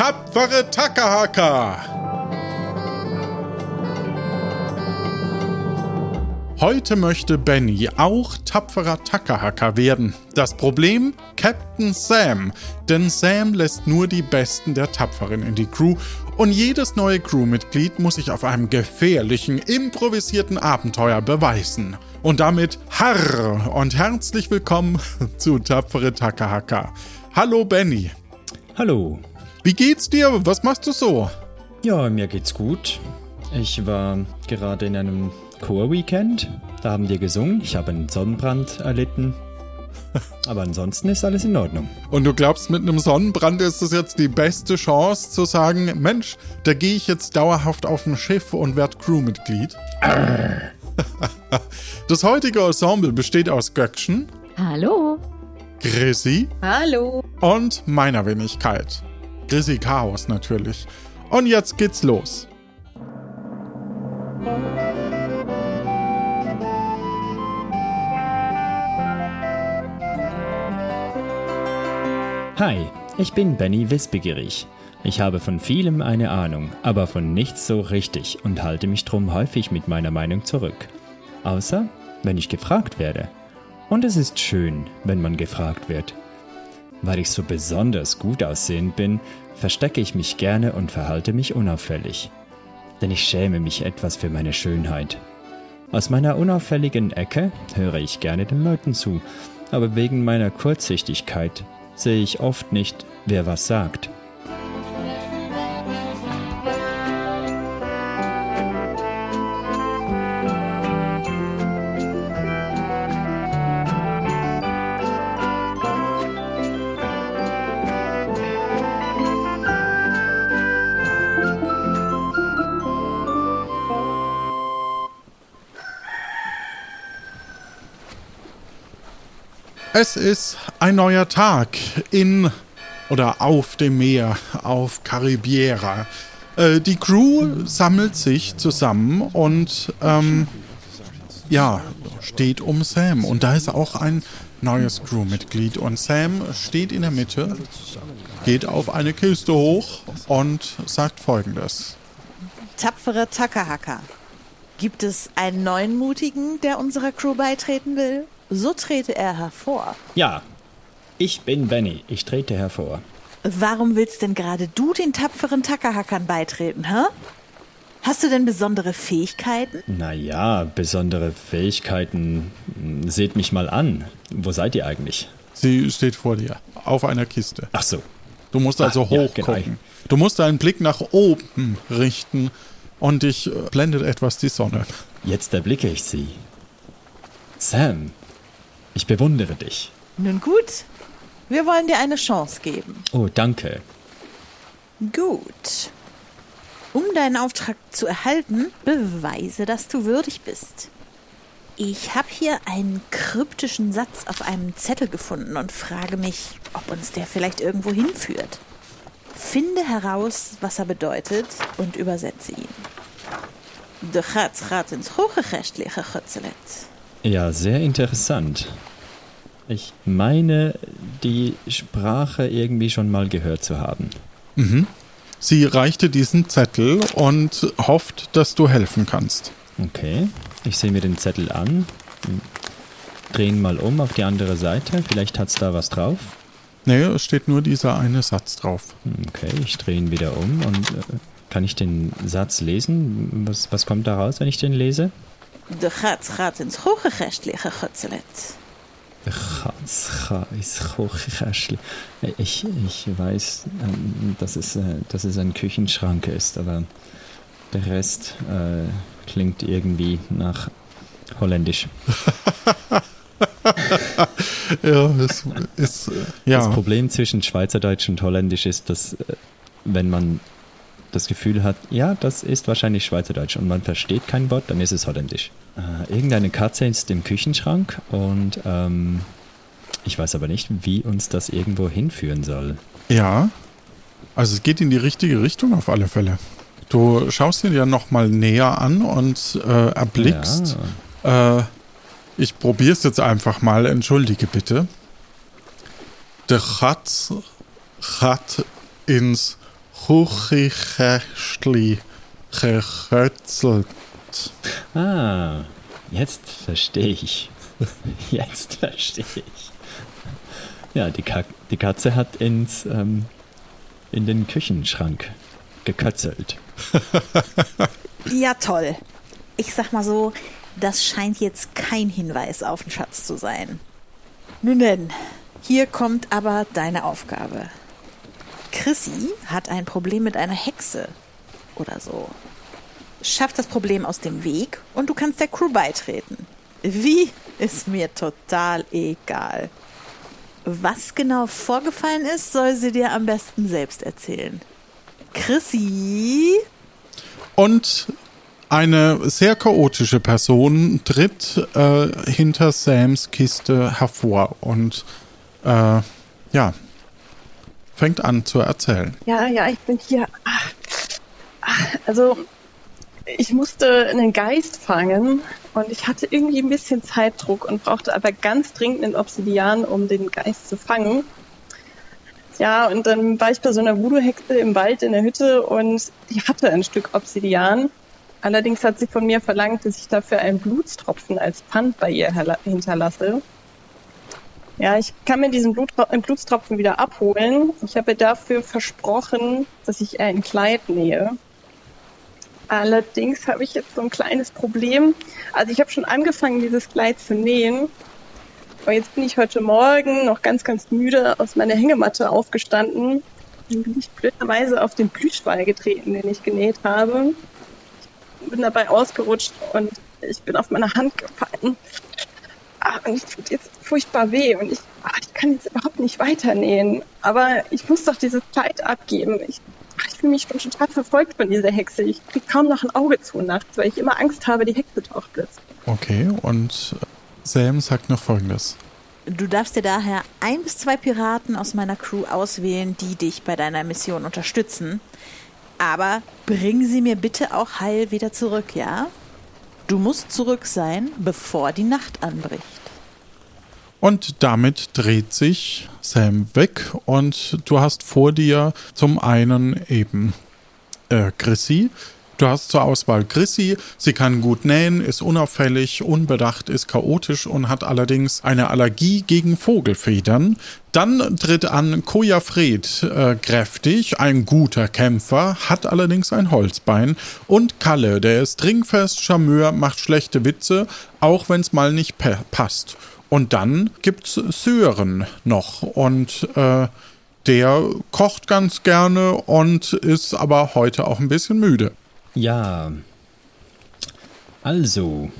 Tapfere Takahaka! Heute möchte Benny auch tapferer Takahaka werden. Das Problem? Captain Sam. Denn Sam lässt nur die Besten der Tapferen in die Crew und jedes neue Crewmitglied muss sich auf einem gefährlichen, improvisierten Abenteuer beweisen. Und damit Harr und herzlich willkommen zu Tapfere Takahaka. Hallo Benny. Hallo. Wie geht's dir? Was machst du so? Ja, mir geht's gut. Ich war gerade in einem Chor-Weekend. Da haben wir gesungen. Ich habe einen Sonnenbrand erlitten. Aber ansonsten ist alles in Ordnung. Und du glaubst, mit einem Sonnenbrand ist es jetzt die beste Chance zu sagen, Mensch, da gehe ich jetzt dauerhaft auf ein Schiff und werde Crewmitglied? das heutige Ensemble besteht aus Göckchen. Hallo. Chrissy. Hallo. Und meiner Wenigkeit. Chrissy Chaos natürlich. Und jetzt geht's los. Hi, ich bin Benny Wissbegierig. Ich habe von vielem eine Ahnung, aber von nichts so richtig und halte mich drum häufig mit meiner Meinung zurück. Außer, wenn ich gefragt werde. Und es ist schön, wenn man gefragt wird. Weil ich so besonders gut aussehend bin, verstecke ich mich gerne und verhalte mich unauffällig. Denn ich schäme mich etwas für meine Schönheit. Aus meiner unauffälligen Ecke höre ich gerne den Leuten zu, aber wegen meiner Kurzsichtigkeit sehe ich oft nicht, wer was sagt. Es ist ein neuer Tag in oder auf dem Meer, auf Caribiera. Äh, die Crew sammelt sich zusammen und ähm, ja, steht um Sam. Und da ist auch ein neues Crewmitglied. Und Sam steht in der Mitte, geht auf eine Kiste hoch und sagt folgendes. Tapfere Takahaka. Gibt es einen neuen Mutigen, der unserer Crew beitreten will? So trete er hervor. Ja, ich bin Benny. Ich trete hervor. Warum willst denn gerade du den tapferen Takahackern beitreten, hä? Hast du denn besondere Fähigkeiten? Naja, besondere Fähigkeiten. Seht mich mal an. Wo seid ihr eigentlich? Sie steht vor dir, auf einer Kiste. Ach so. Du musst also Ach, ja, hochgucken. genau. Du musst deinen Blick nach oben richten und dich äh, blendet etwas die Sonne. Jetzt erblicke ich sie. Sam, ich bewundere dich. Nun gut, wir wollen dir eine Chance geben. Oh, danke. Gut. Um deinen Auftrag zu erhalten, beweise, dass du würdig bist. Ich habe hier einen kryptischen Satz auf einem Zettel gefunden und frage mich, ob uns der vielleicht irgendwo hinführt. Finde heraus, was er bedeutet und übersetze ihn. De gaat gaat ins Hochgerecht liggen, Götzelet. Ja, sehr interessant. Ich meine, die Sprache irgendwie schon mal gehört zu haben. Sie reichte diesen Zettel und hofft, dass du helfen kannst. Okay, ich sehe mir den Zettel an. Drehen mal um auf die andere Seite. Vielleicht hat's da was drauf. Nee, es steht nur dieser eine Satz drauf. Okay, ich drehe ihn wieder um und äh, kann ich den Satz lesen? Was, was kommt da raus, wenn ich den lese? De gaat gaat ins Hochgerecht liggen, Götzelet. Chatzchaischli. Ich, ich weiß, ähm, dass es, äh, dass es ein Küchenschrank ist, aber der Rest äh, klingt irgendwie nach Holländisch. Ja, es ist, äh, ja. Das Problem zwischen Schweizerdeutsch und Holländisch ist, dass äh, wenn man das Gefühl hat, ja, das ist wahrscheinlich Schweizerdeutsch und man versteht kein Wort, dann ist es Holländisch. Äh, irgendeine Katze ist im Küchenschrank und ähm, ich weiß aber nicht, wie uns das irgendwo hinführen soll. Ja, also es geht in die richtige Richtung auf alle Fälle. Du schaust ihn ja nochmal näher an und äh, erblickst. Äh, ich probiere es jetzt einfach mal, entschuldige bitte. Der hat, hat ins Kuchikästli gekötzelt. Ah, jetzt verstehe ich. Jetzt verstehe ich. Ja, die, Ka die Katze hat ins, ähm, in den Küchenschrank gekötzelt. Ja, toll. Ich sag mal so, das scheint jetzt kein Hinweis auf den Schatz zu sein. Nun denn, hier kommt aber deine Aufgabe. Chrissy hat ein Problem mit einer Hexe oder so. Schaff das Problem aus dem Weg und du kannst der Crew beitreten. Wie ist mir total egal. Was genau vorgefallen ist, soll sie dir am besten selbst erzählen. Chrissy? Und eine sehr chaotische Person tritt äh, hinter Sams Kiste hervor und äh, ja, fängt an zu erzählen. Ja, ja, ich bin hier. Ah, ah, Also, ich musste einen Geist fangen und ich hatte irgendwie ein bisschen Zeitdruck und brauchte aber ganz dringend einen Obsidian, um den Geist zu fangen. Ja, und dann war ich bei so einer Voodoo-Hexe im Wald in der Hütte und die hatte ein Stück Obsidian. Allerdings hat sie von mir verlangt, dass ich dafür einen Blutstropfen als Pfand bei ihr hinterlasse. Ja, ich kann mir diesen Blut, äh, Blutstropfen wieder abholen. Ich habe dafür versprochen, dass ich ein Kleid nähe. Allerdings habe ich jetzt so ein kleines Problem. Also ich habe schon angefangen, dieses Kleid zu nähen. Aber jetzt bin ich heute Morgen noch ganz, ganz müde aus meiner Hängematte aufgestanden. Dann bin ich blöderweise auf den Plüschwall getreten, den ich genäht habe. Ich bin dabei ausgerutscht und ich bin auf meine Hand gefallen. Ah, und es tut jetzt furchtbar weh und ich, ah, ich kann jetzt überhaupt nicht weiternähen. Aber ich muss doch dieses Kleid abgeben. Ich, ah, ich fühle mich schon total verfolgt von dieser Hexe. Ich kriege kaum noch ein Auge zu nachts, weil ich immer Angst habe, die Hexe taucht plötzlich. Okay, und Sam sagt noch folgendes. Du darfst dir daher ein bis zwei Piraten aus meiner Crew auswählen, die dich bei deiner Mission unterstützen. Aber bring sie mir bitte auch heil wieder zurück, ja? Du musst zurück sein, bevor die Nacht anbricht. Und damit dreht sich Sam weg und du hast vor dir zum einen eben äh, Chrissy. Du hast zur Auswahl Chrissy. Sie kann gut nähen, ist unauffällig, unbedacht, ist chaotisch und hat allerdings eine Allergie gegen Vogelfedern. Dann tritt an Koja Fred, äh, kräftig, ein guter Kämpfer, hat allerdings ein Holzbein. Und Kalle, der ist trinkfest, Charmeur, macht schlechte Witze, auch wenn es mal nicht pa- passt. Und dann gibt's Sören noch und äh, der kocht ganz gerne und ist aber heute auch ein bisschen müde. Ja. Also,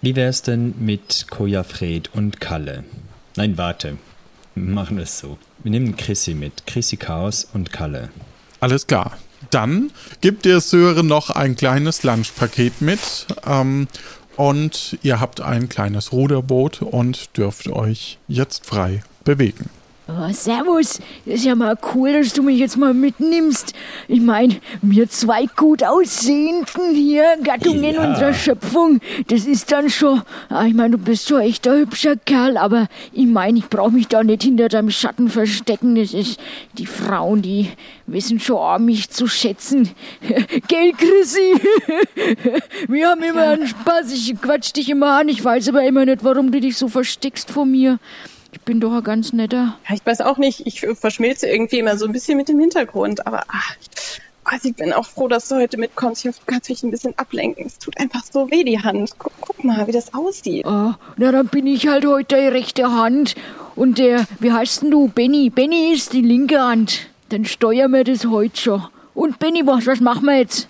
wie wär's denn mit Koja Fred und Kalle? Nein, warte. Wir machen es so. Wir nehmen Chrissy mit. Chrissy Chaos und Kalle. Alles klar. Dann gibt dir Sören noch ein kleines Lunchpaket mit ähm, und ihr habt ein kleines Ruderboot und dürft euch jetzt frei bewegen. Oh, servus. Ist ja mal cool, dass du mich jetzt mal mitnimmst. Ich meine, wir zwei gut aussehenden hier, Gattungen Ja. unserer Schöpfung, das ist dann schon, ah, ich meine, du bist schon echt ein hübscher Kerl, aber ich meine, ich brauche mich da nicht hinter deinem Schatten verstecken. Das ist, die Frauen, die wissen schon auch, mich zu schätzen. Gell, Chrissy? wir haben immer einen Spaß, ich quatsch dich immer an, ich weiß aber immer nicht, warum du dich so versteckst vor mir. Ich bin doch ein ganz netter. Ja, ich weiß auch nicht, ich verschmilze irgendwie immer so ein bisschen mit dem Hintergrund, aber ah, also ich bin auch froh, dass du heute mitkommst. Ich hoffe, du kannst mich ein bisschen ablenken. Es tut einfach so weh, die Hand. Guck, guck mal, wie das aussieht. Ah, na dann bin ich halt heute die rechte Hand. Und der, wie heißt denn du? Benny. Benny ist die linke Hand. Dann steuern wir das heute schon. Und Benny, was, was machen wir jetzt?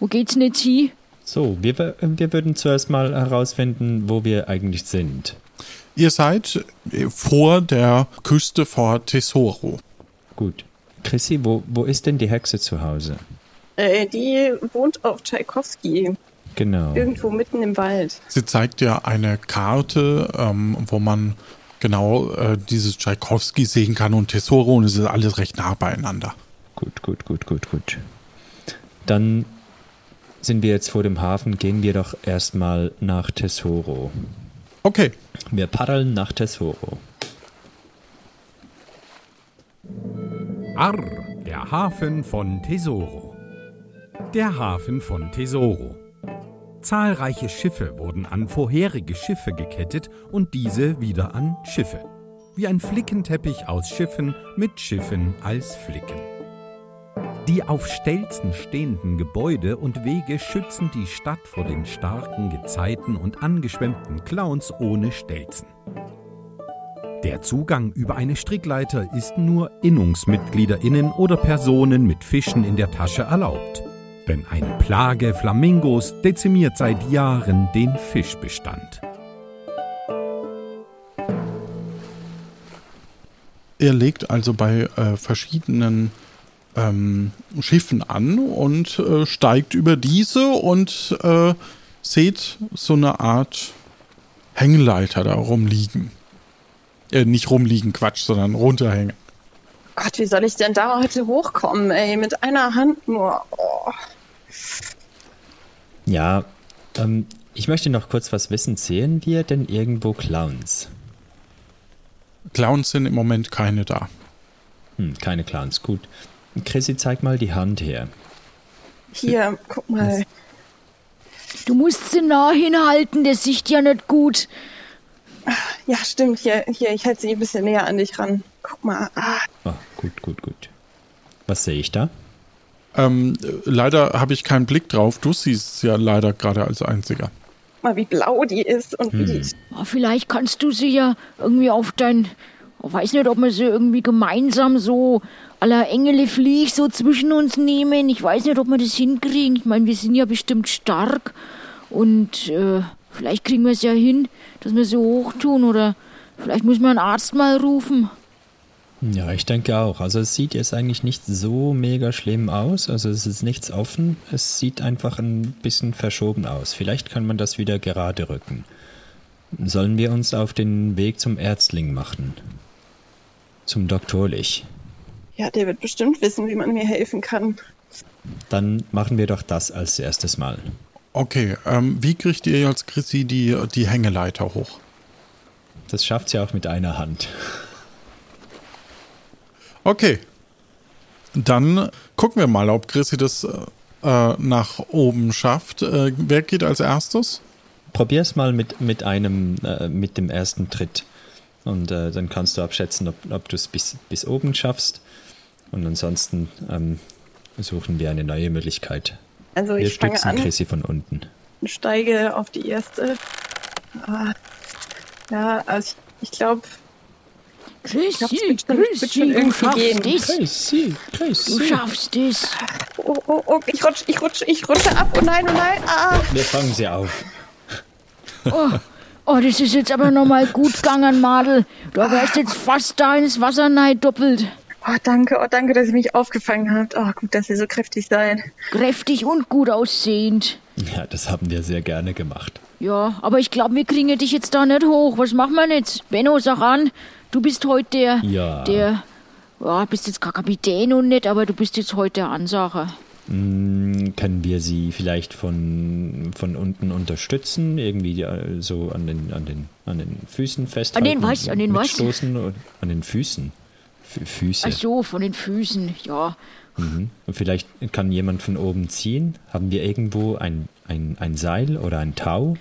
Wo geht's denn jetzt hin? So, wir, wir würden zuerst mal herausfinden, wo wir eigentlich sind. Ihr seid äh, vor der Küste vor Tesoro. Gut. Chrissy, wo, wo ist denn die Hexe zu Hause? Äh, die wohnt auf Tchaikovsky, Genau. irgendwo mitten im Wald. Sie zeigt dir eine Karte, ähm, wo man genau äh, dieses Tchaikovsky sehen kann und Tesoro und es ist alles recht nah beieinander. Gut, gut, gut, gut, gut. Dann sind wir jetzt vor dem Hafen, gehen wir doch erstmal nach Tesoro. Okay, Wir paddeln nach Tesoro. Arr, Der Hafen von Tesoro. Der Hafen von Tesoro. Zahlreiche Schiffe wurden an vorherige Schiffe gekettet und diese wieder an Schiffe. Wie ein Flickenteppich aus Schiffen mit Schiffen als Flicken. Die auf Stelzen stehenden Gebäude und Wege schützen die Stadt vor den starken Gezeiten und angeschwemmten Clowns ohne Stelzen. Der Zugang über eine Strickleiter ist nur Innungsmitgliederinnen oder Personen mit Fischen in der Tasche erlaubt. Denn eine Plage Flamingos dezimiert seit Jahren den Fischbestand. Er legt also bei äh, verschiedenen ähm, Schiffen an und äh, steigt über diese und äh, seht so eine Art Hängleiter da rumliegen. Äh, nicht rumliegen, Quatsch, sondern runterhängen. Gott, wie soll ich denn da heute hochkommen, ey? Mit einer Hand nur. Oh. Ja, ähm, ich möchte noch kurz was wissen. Sehen wir denn irgendwo Clowns? Clowns sind im Moment keine da. Hm, keine Clowns, gut. Chrissy, zeig mal die Hand her. Hier, guck mal. Du musst sie nah hinhalten, das sieht ja nicht gut. Ja, stimmt. Hier, hier, ich halte sie ein bisschen näher an dich ran. Guck mal. Ah, Oh, gut, gut, gut. Was sehe ich da? Ähm, äh, leider habe ich keinen Blick drauf. Du siehst es ja leider gerade als einziger. guck mal, wie blau die ist und wie die Ah, Vielleicht kannst du sie ja irgendwie auf dein. Ich weiß nicht, ob wir sie irgendwie gemeinsam so aller Engele Flieg so zwischen uns nehmen. Ich weiß nicht, ob wir das hinkriegen. Ich meine, wir sind ja bestimmt stark. Und äh, vielleicht kriegen wir es ja hin, dass wir sie hochtun. Oder vielleicht müssen wir einen Arzt mal rufen. Ja, ich denke auch. Also es sieht jetzt eigentlich nicht so mega schlimm aus. Also es ist nichts offen. Es sieht einfach ein bisschen verschoben aus. Vielleicht kann man das wieder gerade rücken. Sollen wir uns auf den Weg zum Ärztling machen? Zum Doktorlich. Ja, der wird bestimmt wissen, wie man mir helfen kann. Dann machen wir doch das als erstes Mal. Okay, ähm, wie kriegt ihr als Chrissy die, die Hängeleiter hoch? Das schafft sie auch mit einer Hand. Okay. Dann gucken wir mal, ob Chrissy das äh, nach oben schafft. Äh, wer geht als erstes? Probier's mal mit, mit einem, äh, mit dem ersten Tritt. Und äh, dann kannst du abschätzen, ob, ob du es bis, bis oben schaffst. Und ansonsten ähm, suchen wir eine neue Möglichkeit. Also Wir ich fange stützen an Chrissy von unten. steige auf die erste. Ah, ja, also ich, ich glaube, Chrissy, glaub, Chrissy, du irgendwie schaffst es. Chrissy, Du Chrissy. schaffst es. oh, oh, oh, ich rutsche, ich rutsche, ich rutsche ab. Oh nein, oh nein. Ah. Wir fangen sie auf. Oh, oh, das ist jetzt aber nochmal gut gegangen, Madel. Du wärst jetzt fast da ins Wasser nein doppelt. Oh, danke, oh, danke, dass ihr mich aufgefangen habt. Oh, gut, dass ihr so kräftig seid. Kräftig und gut aussehend. Ja, das haben wir sehr gerne gemacht. Ja, aber ich glaube, wir kriegen dich jetzt da nicht hoch. Was machen wir jetzt? Benno, sag an. Du bist heute der. Ja. Der. Ja, bist jetzt kein Kapitän und nicht, aber du bist jetzt heute der Ansager. Hm, Können wir sie vielleicht von, von unten unterstützen? Irgendwie so an den, an den, an den Füßen festhalten? den was? An den was? An den Füßen. Fü- Füße. Ach so, von den Füßen. Ja. Mhm. Und vielleicht kann jemand von oben ziehen. Haben wir irgendwo ein, ein, ein Seil oder ein Tau?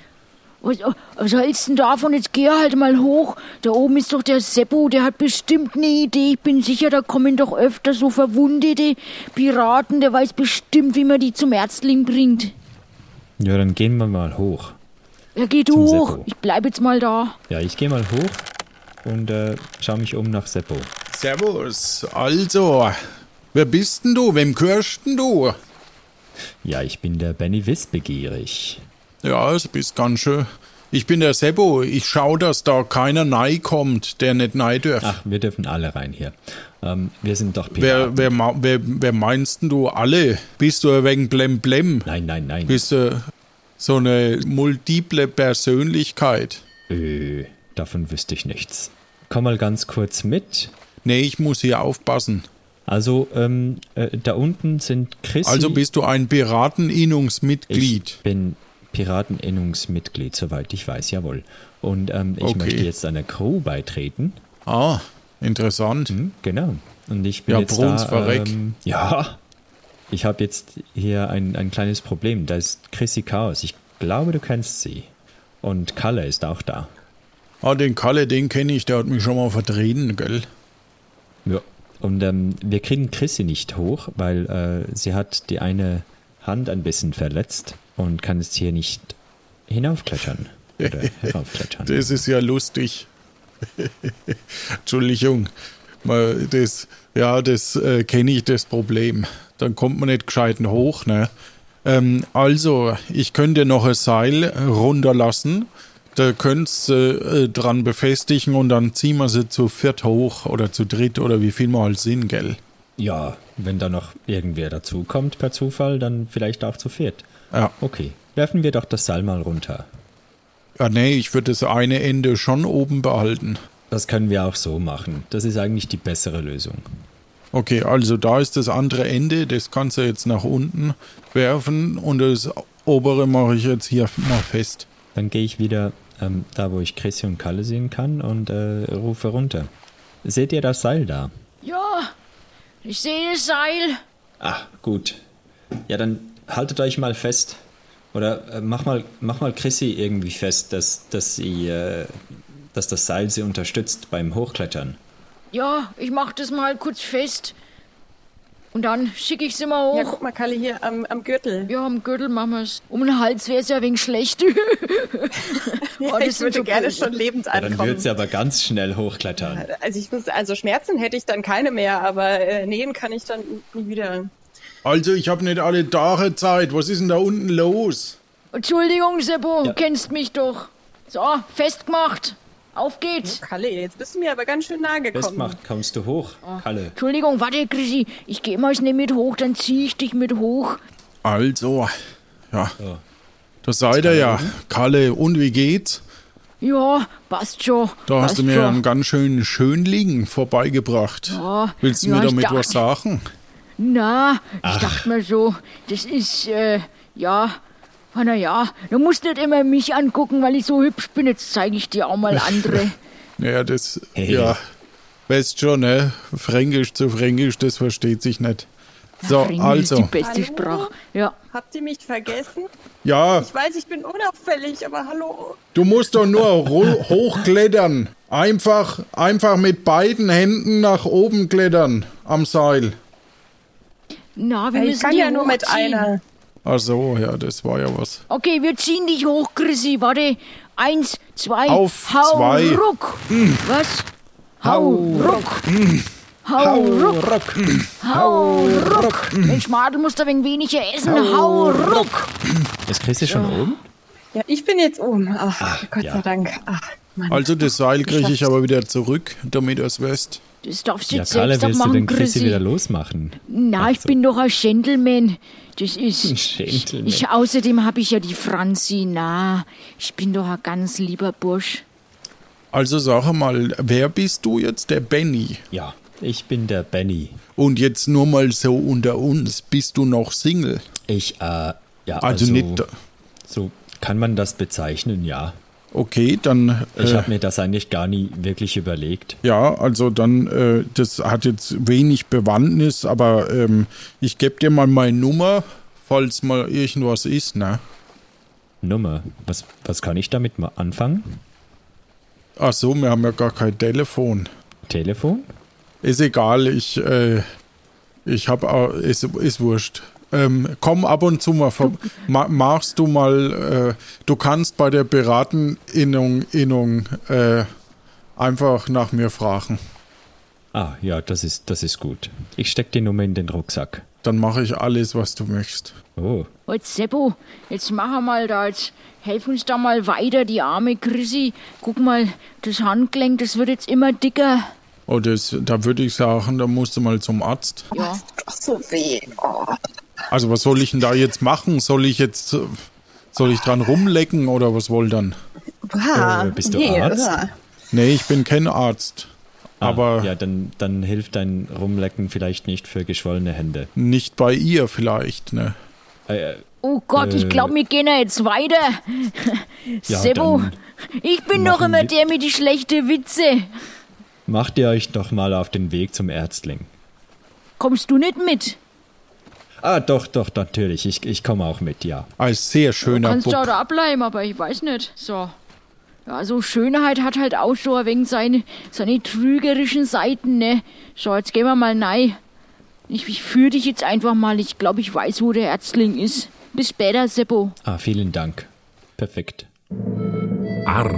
Was, was hältst du denn davon? Jetzt geh halt mal hoch. Da oben ist doch der Seppo, der hat bestimmt eine Idee. Ich bin sicher, da kommen doch öfter so verwundete Piraten. Der weiß bestimmt, wie man die zum Ärztling bringt. Ja, dann gehen wir mal hoch. Ja, geh du hoch. Seppo. Ich bleib jetzt mal da. Ja, ich gehe mal hoch und äh, schaue mich um nach Seppo. Servus. Also, wer bist denn du? Wem gehörst denn du? Ja, ich bin der Benny Wissbegierig. Ja, du bist ganz schön. Ich bin der Sebo. Ich schau, dass da keiner nei kommt, der nicht nei dürft. Ach, wir dürfen alle rein hier. Ähm, wir sind doch Wer, Piraten. wer, ma- wer, wer meinst denn du alle? Bist du ein wenig blem blem? Nein, nein, nein. Bist du so eine multiple Persönlichkeit? Äh, davon wüsste ich nichts. Komm mal ganz kurz mit. Nee, ich muss hier aufpassen. Also, ähm, äh, da unten sind Chrissy. Also bist du ein Pirateninnungsmitglied. Ich bin Pirateninnungsmitglied, soweit ich weiß, jawohl. Und ähm, ich Okay. möchte jetzt einer Crew beitreten. Ah, interessant. Hm, genau. Und ich bin Ja, jetzt Bruns da. Ähm, ja. Ich habe jetzt hier ein, ein kleines Problem. Da ist Chrissy Chaos. Ich glaube, du kennst sie. Und Kalle ist auch da. Ah, den Kalle, den kenne ich, der hat mich schon mal vertreten, gell? Ja. Und ähm, wir kriegen Chrissy nicht hoch, weil äh, sie hat die eine Hand ein bisschen verletzt und kann jetzt hier nicht hinaufklettern. Oder heraufklettern. Das ist ja lustig. Entschuldigung. Mal Das, ja, das äh, kenne ich, das Problem. Dann kommt man nicht gescheit hoch, ne? Ähm, also, ich könnte noch ein Seil runterlassen. Da könntest du äh, dran befestigen und dann ziehen wir sie zu viert hoch oder zu dritt oder wie viel wir halt sind, gell? Ja, wenn da noch irgendwer dazukommt per Zufall, dann vielleicht auch zu viert. Ja. Okay, werfen wir doch das Seil mal runter. Ja, nee, ich würde das eine Ende schon oben behalten. Das können wir auch so machen. Das ist eigentlich die bessere Lösung. Okay, also da ist das andere Ende, das kannst du jetzt nach unten werfen und das obere mache ich jetzt hier mal fest. Dann gehe ich wieder ähm, da, wo ich Chrissy und Kalle sehen kann und äh, rufe runter. Seht ihr das Seil da? Ja, ich sehe das Seil. Ah, gut. Ja, dann haltet euch mal fest. Oder äh, mach mal, mach mal Chrissy irgendwie fest, dass, dass sie, äh, dass das Seil sie unterstützt beim Hochklettern. Ja, ich mach das mal kurz fest. Und dann schicke ich sie mal hoch. Ja, guck mal, Kalle, hier am, am Gürtel. Ja, am Gürtel machen wir's. Um den Hals wär's ja wegen schlecht. Ja, Oh, das ich würde so gerne böse. schon lebend Ja, dann ankommen. wird sie aber ganz schnell hochklettern. also ich muss, also Schmerzen hätte ich dann keine mehr, aber äh, nähen kann ich dann nie wieder. Also, ich habe nicht alle Tage Zeit. Was ist denn da unten los? Entschuldigung, Seppo, Ja. kennst mich doch. So, festgemacht. Auf geht's. Kalle, jetzt bist du mir aber ganz schön nahe gekommen. Festmacht, kommst du hoch, Kalle. Entschuldigung, warte, Chrissy. Ich geh mal schnell mit hoch, dann zieh ich dich mit hoch. Also, ja. So. Da seid ihr ja. Kalle, und wie geht's? Ja, passt schon. Da passt hast du mir schon. einen ganz schönen Schönling vorbeigebracht. Ja, Willst du ja, mir damit dachte- was sagen? Na, ich dachte mir so, das ist, äh, ja, na ja, du musst nicht immer mich angucken, weil ich so hübsch bin. Jetzt zeige ich dir auch mal andere. Naja, das, Hey. ja, weißt schon, ne? Fränkisch zu Fränkisch, das versteht sich nicht. So, Fränkisch also, ist die beste Hallo? Sprache. Ja. Habt ihr mich vergessen? ja, Ich weiß, ich bin unauffällig, aber hallo. du musst doch nur hochklettern. Einfach, einfach mit beiden Händen nach oben klettern am Seil. Na, wir ich müssen kann ja nur mit einer. Ach so, ja, das war ja was. Okay, wir ziehen dich hoch, Chrissy. Warte. Eins, zwei, Auf hau, zwei. Hm. ruck. Was? Hau, ruck. Hau, ruck. Hau, ruck. Mensch, Madel muss da wegen weniger essen. Hau, ruck. Ist Chrissy schon oben? Ja, ich bin jetzt oben. Ach, Gott ja. sei Dank. Ach, Mann. Also das Seil kriege ich aber wieder zurück, damit du es weißt. Das darfst du Ja, jetzt Kalle, selbst willst du machen, den Chrissy wieder losmachen? Na, ich so. bin doch ein Gentleman. Das ist. Gentleman. Ich, außerdem habe ich ja die Franzi. Na, ich bin doch ein ganz lieber Bursch. Also sag mal, wer bist du jetzt? Der Benny. Ja, ich bin der Benny. Und jetzt nur mal so unter uns, bist du noch Single? Ich, äh, ja, Also, also, nicht. so kann man das bezeichnen, ja. Okay, dann. Ich äh, habe mir das eigentlich gar nie wirklich überlegt. Ja, also dann, äh, das hat jetzt wenig Bewandtnis, aber ähm, ich gebe dir mal meine Nummer, falls mal irgendwas ist, ne? Nummer, was, was kann ich damit mal anfangen? Ach so, wir haben ja gar kein Telefon. Telefon? Ist egal, ich, äh, ich hab, auch, ist, ist wurscht. Ähm, komm ab und zu mal, ma, machst du mal, äh, du kannst bei der Berateninnung Innung, äh, einfach nach mir fragen. Ah, ja, das ist, das ist gut. Ich steck die Nummer in den Rucksack. Dann mache ich alles, was du möchtest. Oh, Jetzt, Seppo, jetzt machen wir mal da, jetzt helf uns da mal weiter, die arme Chrissy. Guck mal, das Handgelenk, das wird jetzt immer dicker. Oh, das, da würde ich sagen, da musst du mal zum Arzt. Ja. Ach so weh. Oh. Also was soll ich denn da jetzt machen? Soll ich jetzt, äh, soll ich dran rumlecken oder was wohl dann? Äh, bist du nee, Arzt? bah. Nee, ich bin kein Arzt. ah, Aber Ja, dann, dann hilft dein Rumlecken vielleicht nicht für geschwollene Hände. nicht bei ihr vielleicht, ne? Äh, Oh Gott, ich Äh. glaube, wir gehen ja jetzt weiter. Ja, dann ich bin doch immer der mit die schlechte Witze. macht ihr euch doch mal auf den Weg zum Ärztling. Kommst du nicht mit? Ah, doch, doch, natürlich. Ich, ich komme auch mit, ja. Als sehr schöner Kannst Bub. ja da bleiben, aber ich weiß nicht. So. Ja, so Schönheit hat halt auch so ein wenig seine, seine trügerischen Seiten, ne? So, jetzt gehen wir mal rein. Ich, ich führe dich jetzt einfach mal. Ich glaube, ich weiß, wo der Ärztling ist. Bis später, Seppo. Ah, vielen Dank. Perfekt. Arr,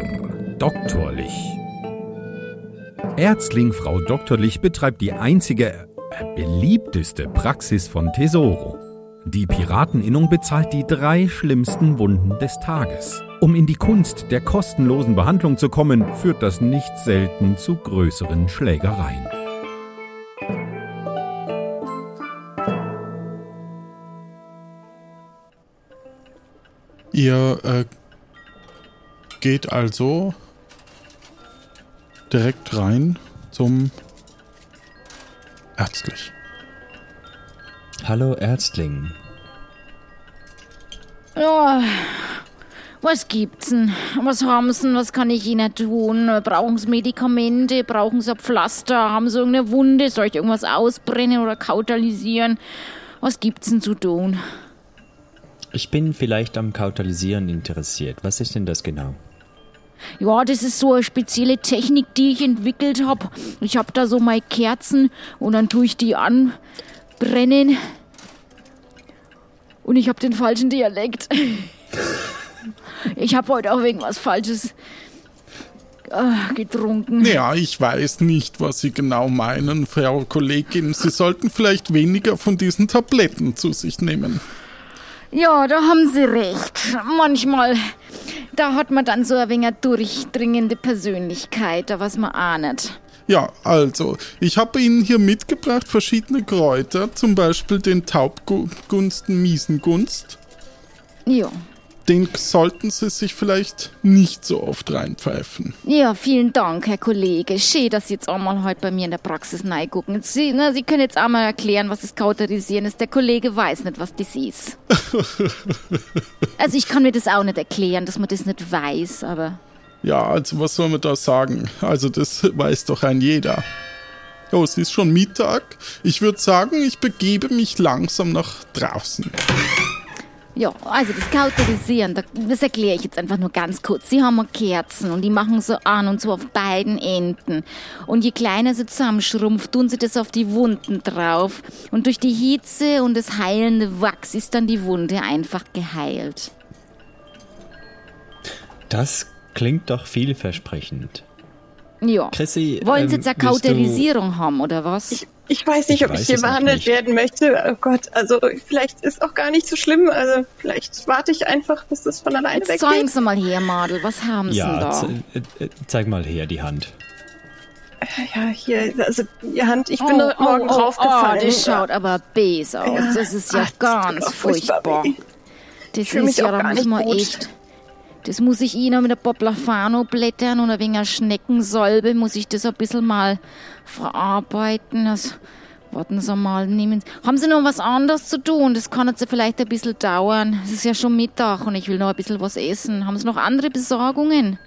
doktorlich. Ärztling Frau Doktorlich betreibt die einzige, beliebteste Praxis von Tesoro. Die Pirateninnung bezahlt die drei schlimmsten Wunden des Tages. Um in die Kunst der kostenlosen Behandlung zu kommen, führt das nicht selten zu größeren Schlägereien. Ihr äh, geht also direkt rein zum ärztlich. Hallo, Ärztling. Ja, was gibt's denn? Was haben sie denn? Was kann ich ihnen tun? Brauchen sie Medikamente? Brauchen sie ein Pflaster? Haben sie irgendeine Wunde? Soll ich irgendwas ausbrennen oder kautalisieren? Was gibt's denn zu tun? Ich bin vielleicht am Kautalisieren interessiert. Was ist denn das genau? Ja, das ist so eine spezielle Technik, die ich entwickelt habe. Ich habe da so meine Kerzen und dann tue ich die anbrennen. Und ich habe den falschen Dialekt. Ich habe heute auch irgendwas Falsches äh, getrunken. Ja, ich weiß nicht, was Sie genau meinen, Frau Kollegin. Sie sollten vielleicht weniger von diesen Tabletten zu sich nehmen. Ja, da haben Sie recht. Manchmal, da hat man dann so ein wenig eine durchdringende Persönlichkeit, da was man ahnet. Ja, also, ich habe Ihnen hier mitgebracht verschiedene Kräuter, zum Beispiel den Taubgunsten Miesengunst. Ja. Den sollten Sie sich vielleicht nicht so oft reinpfeifen. Ja, vielen Dank, Herr Kollege. Schön, dass Sie jetzt auch mal heute bei mir in der Praxis reingucken. Sie, ne, Sie können jetzt auch mal erklären, was das Kauterisieren ist. Der Kollege weiß nicht, was das ist. also ich kann mir das auch nicht erklären, dass man das nicht weiß, aber... Ja, also was soll man da sagen? Also das weiß doch ein jeder. Oh, es ist schon Mittag. Ich würde sagen, ich begebe mich langsam nach draußen. Ja, also das Kauterisieren, da- das erkläre ich jetzt einfach nur ganz kurz. Sie haben Kerzen und die machen so an und so auf beiden Enden. Und je kleiner sie zusammenschrumpft, tun sie das auf die Wunden drauf. Und durch die Hitze und das heilende Wachs ist dann die Wunde einfach geheilt. Das klingt doch vielversprechend. Ja. Chrissy, Wollen Sie ähm, jetzt eine willst du- Kauterisierung haben, oder was? Ich, ich weiß nicht, Ich ob weiß ich hier behandelt nicht. werden möchte. Oh Gott, also vielleicht ist auch gar nicht so schlimm. Also vielleicht warte ich einfach, bis das von alleine Jetzt zeigen weggeht. Sie mal her, Madel. Was haben Sie denn Ja, da? ze- äh, äh, zeig mal her die Hand. Ja, hier, also die Hand, ich bin oh, heute Morgen oh, oh, draufgefallen. Oh, das schaut aber bes aus. Ja. Das ist ja Ach, ganz auch furchtbar furchtbar. Das fühl ist mich ja, auch da gar muss nicht man gut. echt. Das muss ich Ihnen mit der Poplafano blättern und ein wenig Schneckensalbe muss ich das ein bisschen mal verarbeiten. Das, warten Sie mal, nehmen Sie. Haben Sie noch was anderes zu tun? Das kann jetzt vielleicht ein bisschen dauern. Es ist ja schon Mittag und ich will noch ein bisschen was essen. Haben Sie noch andere Besorgungen?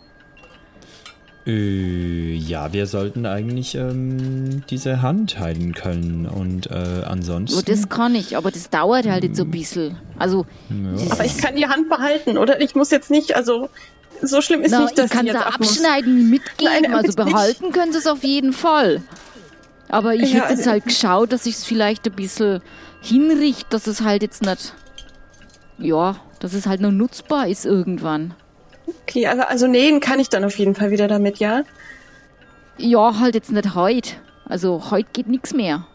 Äh, ja, wir sollten eigentlich ähm, diese Hand heilen können. Und äh, Ja, ansonsten. das kann ich, aber das dauert halt jetzt so ein bisschen. Also, Aber ich kann die Hand behalten, oder? Ich muss jetzt nicht, also so schlimm ist Na, nicht, dass ich kann sie abschneiden, mitgeben, Nein, also damit nicht. behalten können sie es auf jeden Fall. Aber ich Ja, hätte jetzt also- halt geschaut, dass ich es vielleicht ein bisschen hinrichte, dass es halt jetzt nicht, ja, dass es halt noch nutzbar ist irgendwann. Okay, also, also nähen kann ich dann auf jeden Fall wieder damit, ja? Ja, halt jetzt nicht heute. Also heute geht nichts mehr.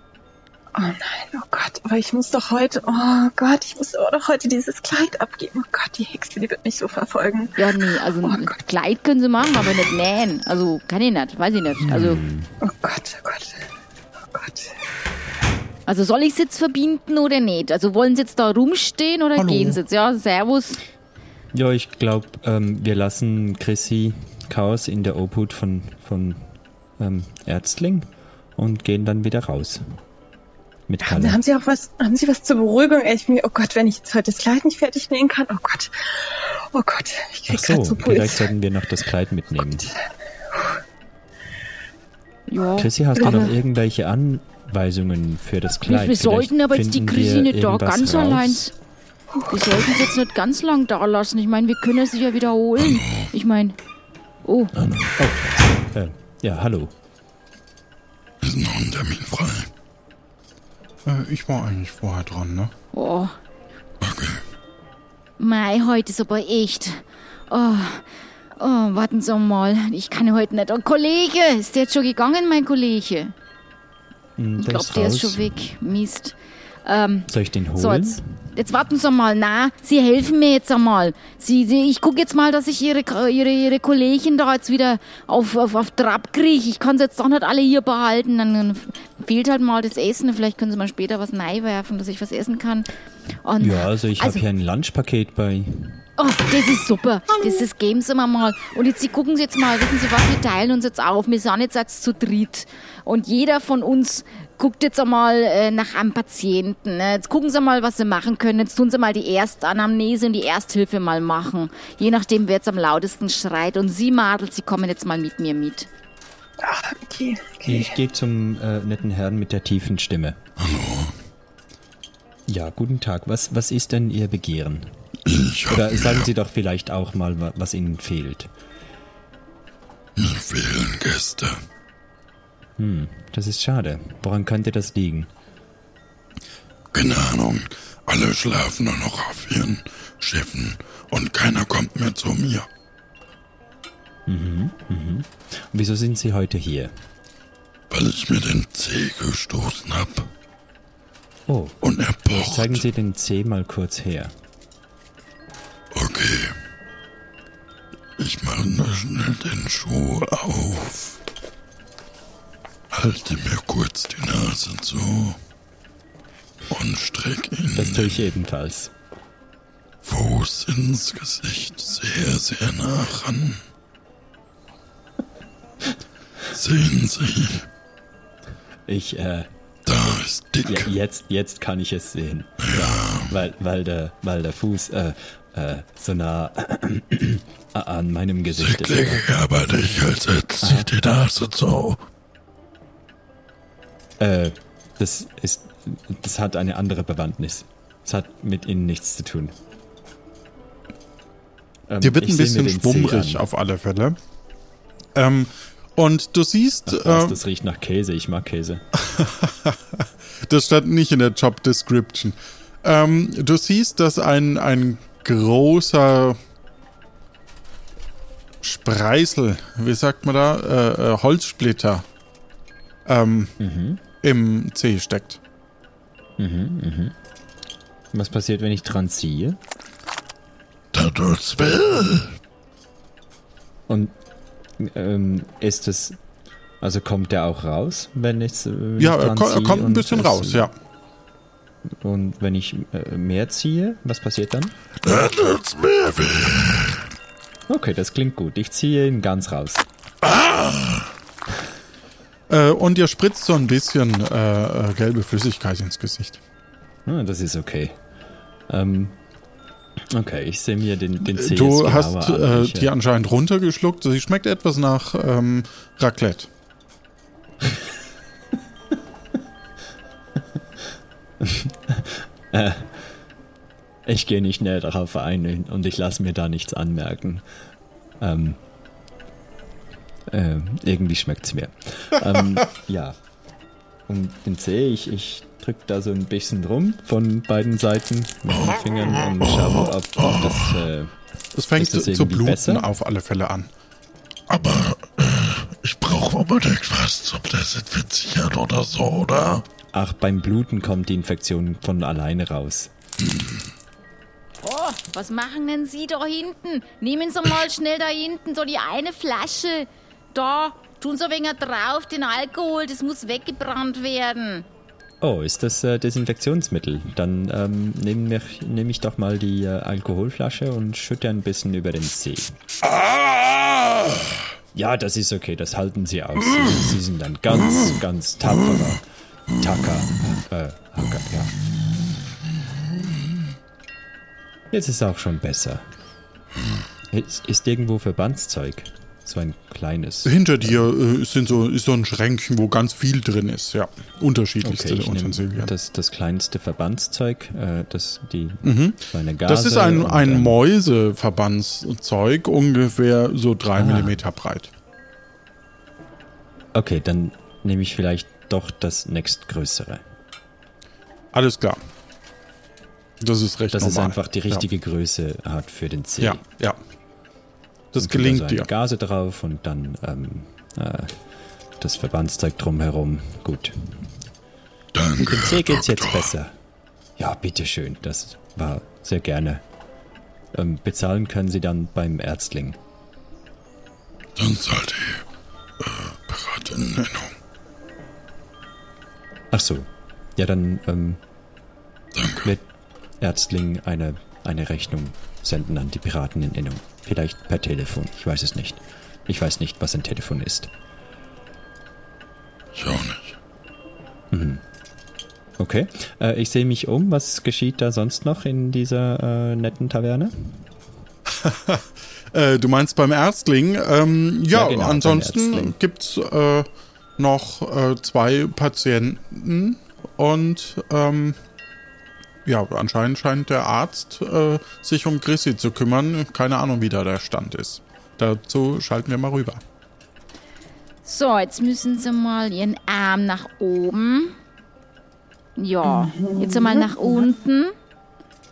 Oh nein, oh Gott, aber ich muss doch heute, oh Gott, ich muss doch heute dieses Kleid abgeben. Oh Gott, die Hexe, die wird mich so verfolgen. Ja, nee, also Oh ein Gott. Kleid können sie machen, aber nicht nähen. Also kann ich nicht, weiß ich nicht. Also, Oh Gott, oh Gott, oh Gott. also soll ich es jetzt verbinden oder nicht? Also wollen sie jetzt da rumstehen oder Hallo. gehen sie jetzt? Ja, servus. Ja, ich glaube, ähm, wir lassen Chrissy Chaos in der Obhut von, von ähm, Ärztling und gehen dann wieder raus. Mit Haben, Kalle. haben Sie auch was, haben Sie was zur Beruhigung? Ich bin, oh Gott, wenn ich jetzt heute das Kleid nicht fertig nähen kann, oh Gott, oh Gott, ich krieg Ach so, so vielleicht Puls. sollten wir noch das Kleid mitnehmen. Ja. Chrissy, hast du noch irgendwelche Anweisungen für das Kleid. wir sollten Vielleicht aber jetzt die Chrissy nicht da ganz raus. allein. Wir sollten sie jetzt nicht ganz lang da lassen. Ich meine, wir können sie ja wiederholen. Ich meine. Oh, Äh, ja, hallo. Ist noch ein Termin frei? Äh, ich war eigentlich vorher dran, ne? oh. Okay. Mei, heute ist aber echt. Oh, oh, warten Sie mal. Ich kann heute nicht. Oh, Kollege, ist der jetzt schon gegangen, mein Kollege? Hm, Ich der glaube, der ist schon weg. Mist. Ähm, Soll ich den holen? so, jetzt, jetzt warten Sie mal. Na, Sie helfen mir jetzt einmal. Sie, Sie, ich gucke jetzt mal, dass ich Ihre, Ihre, Ihre Kollegin da jetzt wieder auf, auf, auf Trab kriege. Ich kann sie jetzt doch nicht alle hier behalten. Dann fehlt halt mal das Essen. Vielleicht können Sie mal später was werfen, dass ich was essen kann. Und ja, also ich Also- habe hier ein Lunchpaket bei. Oh, das ist super. Das, das geben Sie mir mal. Und jetzt Sie gucken Sie jetzt mal, wissen Sie was, wir teilen uns jetzt auf. Wir sind jetzt als zu dritt. Und jeder von uns guckt jetzt einmal äh, nach einem Patienten. Ne? Jetzt gucken Sie mal, was Sie machen können. Jetzt tun Sie mal die Erstanamnese und die Ersthilfe mal machen. Je nachdem, wer jetzt am lautesten schreit. Und Sie, Madel, Sie kommen jetzt mal mit mir mit. Ah, okay, okay. Ich gehe zum äh, netten Herrn mit der tiefen Stimme. Hallo. Ja, guten Tag. Was, was ist denn Ihr Begehren? Ich Oder sagen Sie doch vielleicht auch mal, wa- was Ihnen fehlt. mir fehlen Gäste. Das ist schade. Woran könnte das liegen? Keine Ahnung. Alle schlafen nur noch auf ihren Schiffen und keiner kommt mehr zu mir. Wieso sind Sie heute hier? Weil ich mir den Zeh gestoßen hab Oh, und er pocht. zeigen Sie den C mal kurz her. Okay. Ich mache nur schnell den Schuh auf. Halte mir kurz die Nase zu und streck ihn Das tue ich ebenfalls. Fuß ins Gesicht sehr, sehr nah ran. Sehen Sie, Ich, äh, da ist dick. ja, jetzt, jetzt kann ich es sehen. Ja. Weil, weil der, weil der Fuß, äh, äh, so nah an meinem Gesicht ist. dick, aber dich als jetzt sieht die Nase zu. Äh, das ist, das hat eine andere Bewandtnis. Es hat mit ihnen nichts zu tun. Ähm, Dir wird ich ein bisschen schwummrig auf alle Fälle. Ähm, und du siehst, Ach was, äh, das riecht nach Käse. Ich mag Käse. das stand nicht in der Job Description. Ähm, du siehst, dass ein, ein großer Spreißel, wie sagt man da, äh, äh, Holzsplitter ähm, im C steckt. Was passiert, wenn ich dran ziehe? Da du's will. Und ähm, ist es, also kommt der auch raus, wenn ich äh, Ja, er, ko er kommt ein bisschen raus, ja. Und wenn ich äh, mehr ziehe, was passiert dann? Da tut's mir weh. Okay, das klingt gut. Ich ziehe ihn ganz raus. Äh, und ihr spritzt so ein bisschen äh, äh, gelbe Flüssigkeit ins Gesicht. Ah, das ist okay. Ähm, okay, ich sehe mir den, den C Du jetzt hast äh, die anscheinend runtergeschluckt. Sie schmeckt etwas nach ähm, Raclette. Ich gehe nicht näher darauf ein und ich lasse mir da nichts anmerken. Ähm, äh, irgendwie schmeckt's mir. ähm, ja. Und den C, ich, ich drück da so ein bisschen rum von beiden Seiten mit den Fingern und schaue, ob, ob das. Äh, Es fängt Ist das zu bluten besser? auf alle Fälle an. Aber äh, ich brauche unbedingt was zum Desinfizieren oder so, oder? ach, beim Bluten kommt die Infektion von alleine raus. Oh, was machen denn Sie da hinten? Nehmen Sie mal schnell da hinten so die eine Flasche. Da, tun Sie ein wenig drauf, den Alkohol, das muss weggebrannt werden. Oh, ist das äh, Desinfektionsmittel? Dann ähm, nehme nehm ich doch mal die äh, Alkoholflasche und schütte ein bisschen über den See. Ah! Ja, das ist okay, das halten Sie aus. Sie, Sie sind ein ganz, ganz tapferer Tacker. Äh, Hacker, ja. Jetzt ist auch schon besser. Ist, ist irgendwo Verbandszeug? So ein kleines. Hinter dir äh, sind so, ist so ein Schränkchen, wo ganz viel drin ist. Ja, unterschiedlichste Okay, Utensilien. das, das kleinste Verbandszeug, äh, das die Mhm. kleine Gase. Das ist ein, ein Mäuseverbandszeug, ungefähr so drei Ah. Millimeter breit. Okay, dann nehme ich vielleicht doch das nächstgrößere. Alles klar. Das ist recht Dass es normal. einfach die richtige Größe hat für den C. Ja, ja. Das gelingt also dir. Gase drauf und dann ähm, äh, das Verbandszeug drumherum. Gut. Danke, Dem C geht's jetzt besser. Ja, bitteschön. Das war sehr gerne. Ähm, bezahlen können Sie dann beim Ärztling. Dann zahlt die äh. Ach so. Ja, dann ähm, Danke. wird Ärztling eine, eine Rechnung senden an die Piraten in Innung. Vielleicht per Telefon. Ich weiß es nicht. Ich weiß nicht, was ein Telefon ist. Ich auch nicht. Okay. Äh, ich sehe mich um. Was geschieht da sonst noch in dieser äh, netten Taverne? Äh, du meinst beim Ärztling? Ähm, ja, Ja, genau, ansonsten Ärztling. gibt's äh, noch äh, zwei Patienten und ähm, ja, anscheinend scheint der Arzt äh, sich um Chrissy zu kümmern. Keine Ahnung, wie da der Stand ist. Dazu schalten wir mal rüber. So, jetzt müssen Sie mal Ihren Arm nach oben. Ja, jetzt einmal nach unten.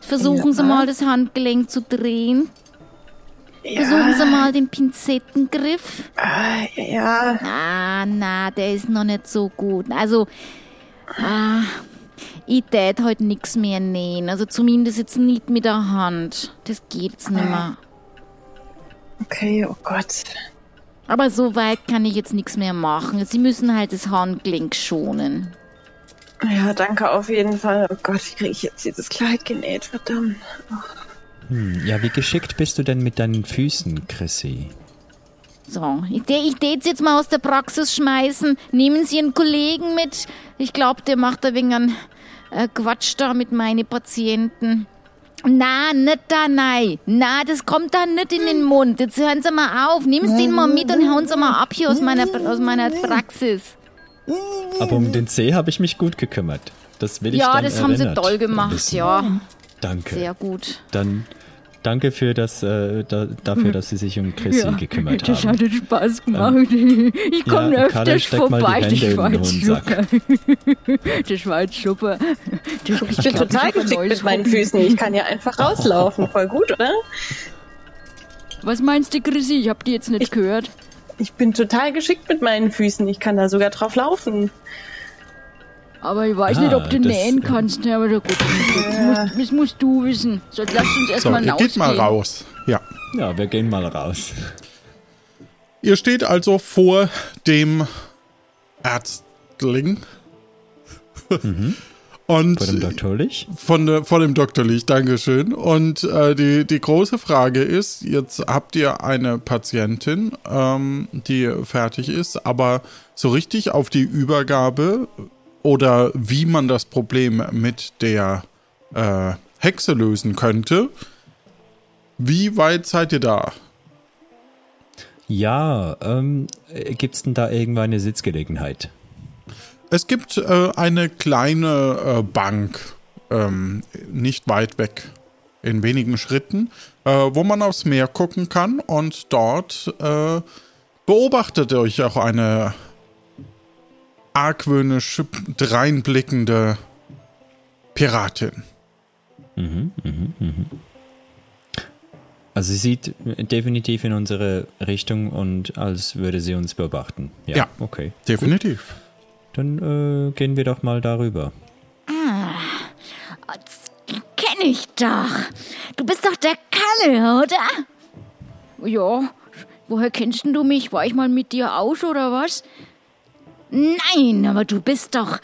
Versuchen Sie mal das Handgelenk zu drehen. Versuchen Sie mal den Pinzettengriff. Ah, ja, Ah, na, der ist noch nicht so gut. Also, ah, ich tät heute nix mehr nähen. Also zumindest jetzt nicht mit der Hand. Das geht jetzt nicht mehr. okay, oh Gott. Aber so weit kann ich jetzt nichts mehr machen. Sie müssen halt das Handgelenk schonen. Ja, danke auf jeden Fall. Oh Gott, wie kriege ich jetzt dieses Kleid genäht? Verdammt. Hm, ja, wie geschickt bist du denn mit deinen Füßen, Chrissy? So, ich, tät- ich tät jetzt mal aus der Praxis schmeißen. Nehmen Sie einen Kollegen mit. Ich glaube, der macht ein wenig einen äh, Quatsch da mit meinen Patienten. Na, nicht da, nein. Na, das kommt da nicht in den Mund. Jetzt hören Sie mal auf. Nehmen Sie ihn mal mit und hauen Sie mal ab hier aus meiner, aus meiner Praxis. Aber um den C habe ich mich gut gekümmert. Das will ich Ja, dann das haben Sie erinnert toll gemacht, ja. Danke. Sehr gut. Dann danke für das, äh, da, dafür, dass Sie sich um Chrissy gekümmert das haben. hat Spaß gemacht. ich komme ja, öfters vorbei. Das war den jetzt Hodensack. super. Das war jetzt super. Das, Ich bin total geschickt mit meinen Füßen. Ich kann ja einfach rauslaufen. Voll gut, oder? Was meinst du, Chrissy? Ich hab die jetzt nicht gehört. Ich bin total geschickt mit meinen Füßen. Ich kann da sogar drauf laufen. Aber ich weiß Ah, nicht, ob du das- nähen kannst. Ja, aber gut, das musst, das musst du wissen. So, lass uns So, erstmal ihr geht mal rausgehen. raus. Ja. Ja, wir gehen mal raus. Ihr steht also vor dem Ärztling. Und Vor dem Dr. Lich? von, der, von dem Dr. Lich, Dankeschön. Und äh, die, die große Frage ist, jetzt habt ihr eine Patientin, ähm, die fertig ist, aber so richtig auf die Übergabe oder wie man das Problem mit der äh, Hexe lösen könnte, wie weit seid ihr da? Ja, ähm, äh, gibt's denn da irgendwann eine Sitzgelegenheit? Es gibt äh, eine kleine äh, Bank, ähm, nicht weit weg, in wenigen Schritten, äh, wo man aufs Meer gucken kann und dort äh, beobachtet euch auch eine argwöhnisch dreinblickende Piratin. Also sie sieht definitiv in unsere Richtung und als würde sie uns beobachten. Ja, Ja. okay. Definitiv. Dann äh, gehen wir doch mal darüber. Kenn ich doch. Du bist doch der Kalle, oder? Ja. Woher kennst denn du mich? War ich mal mit dir aus oder was? Nein, aber du bist doch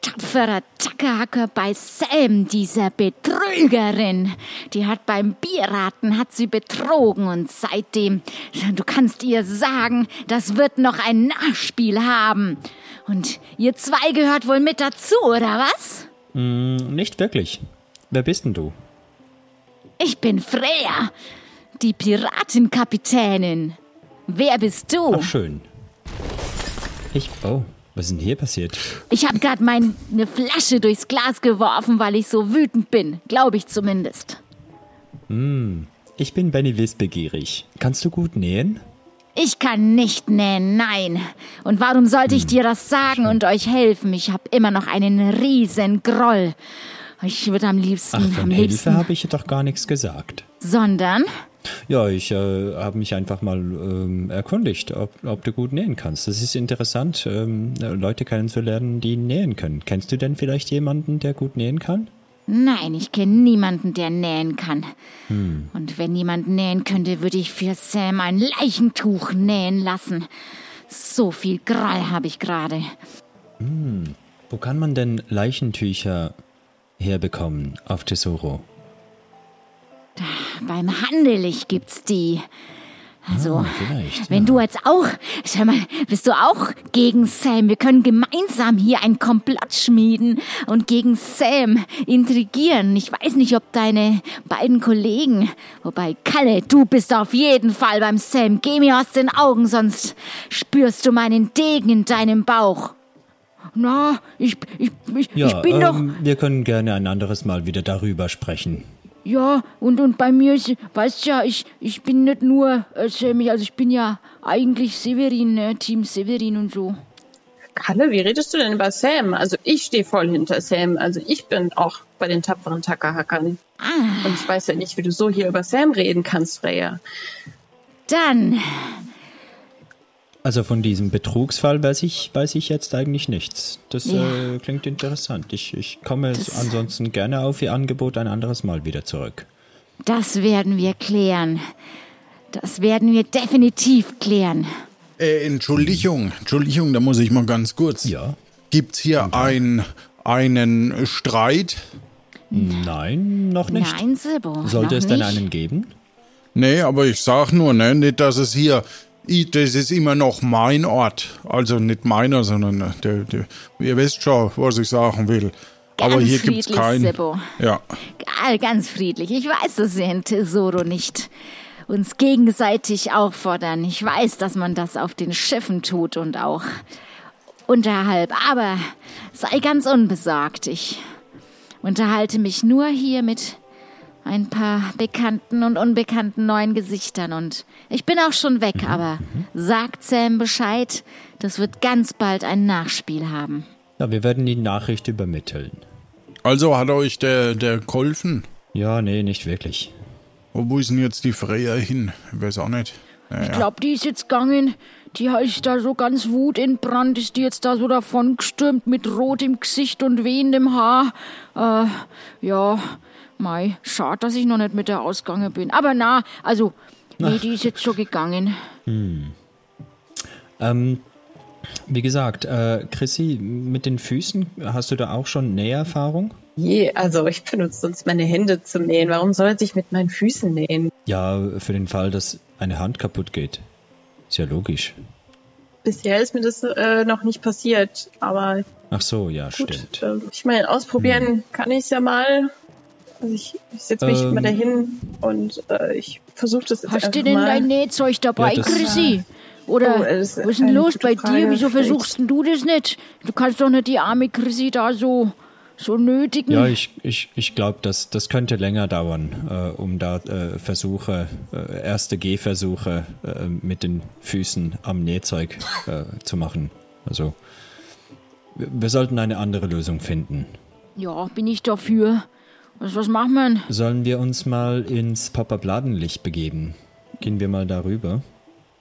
tapferer Tackerhacker bei Sam, dieser Betrügerin. Die hat beim Bierraten hat sie betrogen und seitdem, du kannst ihr sagen, das wird noch ein Nachspiel haben. Und ihr zwei gehört wohl mit dazu, oder was? Hm, nicht wirklich. Wer bist denn du? Ich bin Freya, die Piratenkapitänin. Wer bist du? Ach, schön. Ich. Oh, was ist denn hier passiert? Ich habe gerade meine Flasche durchs Glas geworfen, weil ich so wütend bin. Glaube ich zumindest. Ich bin Benny Wissbegierig. Kannst du gut nähen? Ich kann nicht nähen, nein. Und warum sollte ich dir das sagen und euch helfen? Ich habe immer noch einen riesen Groll. Ich würde am liebsten, Ach, am von Hilfe liebsten, habe ich doch gar nichts gesagt. sondern Ja, ich äh, habe mich einfach mal ähm, erkundigt, ob, ob du gut nähen kannst. Das ist interessant, ähm, Leute kennenzulernen, die nähen können. Kennst du denn vielleicht jemanden, der gut nähen kann? Nein, ich kenne niemanden, der nähen kann. Und wenn jemand nähen könnte, würde ich für Sam ein Leichentuch nähen lassen. So viel Groll habe ich gerade. Wo kann man denn Leichentücher herbekommen auf Tesoro? Beim Handelig gibt's die. Also, Ah, vielleicht, wenn ja. du jetzt auch, schau mal, bist du auch gegen Sam? Wir können gemeinsam hier ein Komplott schmieden und gegen Sam intrigieren. Ich weiß nicht, ob deine beiden Kollegen, wobei Kalle, du bist auf jeden Fall beim Sam. Geh mir aus den Augen, sonst spürst du meinen Degen in deinem Bauch. Na, ich, ich, ich, Ja, ich bin doch. ähm, wir können gerne ein anderes Mal wieder darüber sprechen. Ja, und, und bei mir ist, weißt ja, ich, ich bin nicht nur äh, Sammy, also ich bin ja eigentlich Severin, ne? Team Severin und so. Kalle, wie redest du denn über Sam? Also ich stehe voll hinter Sam. Also ich bin auch bei den tapferen Tackerhackern. Ah, Und ich weiß ja nicht, wie du so hier über Sam reden kannst, Freya. dann, Also von diesem Betrugsfall weiß ich, weiß ich jetzt eigentlich nichts. Das Ja. äh, klingt interessant. Ich, ich komme ansonsten gerne auf Ihr Angebot ein anderes Mal wieder zurück. das werden wir klären. Das werden wir definitiv klären. Äh, Entschuldigung, Entschuldigung, da muss ich mal ganz kurz. Ja. Gibt's hier ein, einen Streit? Nein, noch nicht. Nein, Silbo. Sollte noch es denn nicht. einen geben? Nee, aber ich sag nur, ne, nicht, dass es hier, i- das ist immer noch mein Ort. Also nicht meiner, sondern äh, der, der, ihr wisst schon, was ich sagen will. aber Ganz hier gibt's friedlich, keinen. Seppo. Ja. Gal- Ganz friedlich. Ich weiß, dass wir in Tesoro nicht uns gegenseitig auffordern. Ich weiß, dass man das auf den Schiffen tut und auch unterhalb. Aber sei ganz unbesorgt. Ich unterhalte mich nur hier mit ein paar bekannten und unbekannten neuen Gesichtern. Und ich bin auch schon weg, aber sagt Sam Bescheid. Das wird ganz bald ein Nachspiel haben. Ja, wir werden die Nachricht übermitteln. Also hat euch der, der geholfen? Ja, nee, nicht wirklich. Wo ist denn jetzt die Freya hin? Ich weiß auch nicht. Naja. Ich glaube, die ist jetzt gegangen. Die ist da so ganz wutentbrannt, ist die jetzt da so davon gestürmt mit Rot im Gesicht und wehendem Haar. Äh, ja, mei, schade, dass ich noch nicht mit der ausgegangen bin. Aber na, also, nee, die ist jetzt schon gegangen. Ähm, wie gesagt, äh, Chrissy, mit den Füßen, hast du da auch schon Näherfahrung? Je, also ich benutze sonst meine Hände zum Nähen. Warum sollte ich mit meinen Füßen nähen? Ja, für den Fall, dass eine Hand kaputt geht. Ist ja logisch. Bisher ist mir das äh, noch nicht passiert, aber Ach so, ja, gut. stimmt. Äh, ich meine, ausprobieren kann ich es ja mal. Also ich, ich setze mich Ähm. mal dahin und äh, ich versuche das jetzt Hast du denn mal. dein Nähzeug dabei, Ja, Chrissy? Oder Oh, was ist denn los bei Frage. dir? Wieso Vielleicht- versuchst du das nicht? Du kannst doch nicht die arme Chrissy da so, so nötigen. Ja, ich, ich, ich glaube, das, das könnte länger dauern, äh, um da äh, Versuche, äh, erste Gehversuche äh, mit den Füßen am Nähzeug äh, zu machen. Also, wir, wir sollten eine andere Lösung finden. ja, bin ich dafür. Was, was macht man? Sollen wir uns mal ins Pop-Up-Ladenlicht begeben? Gehen wir mal darüber.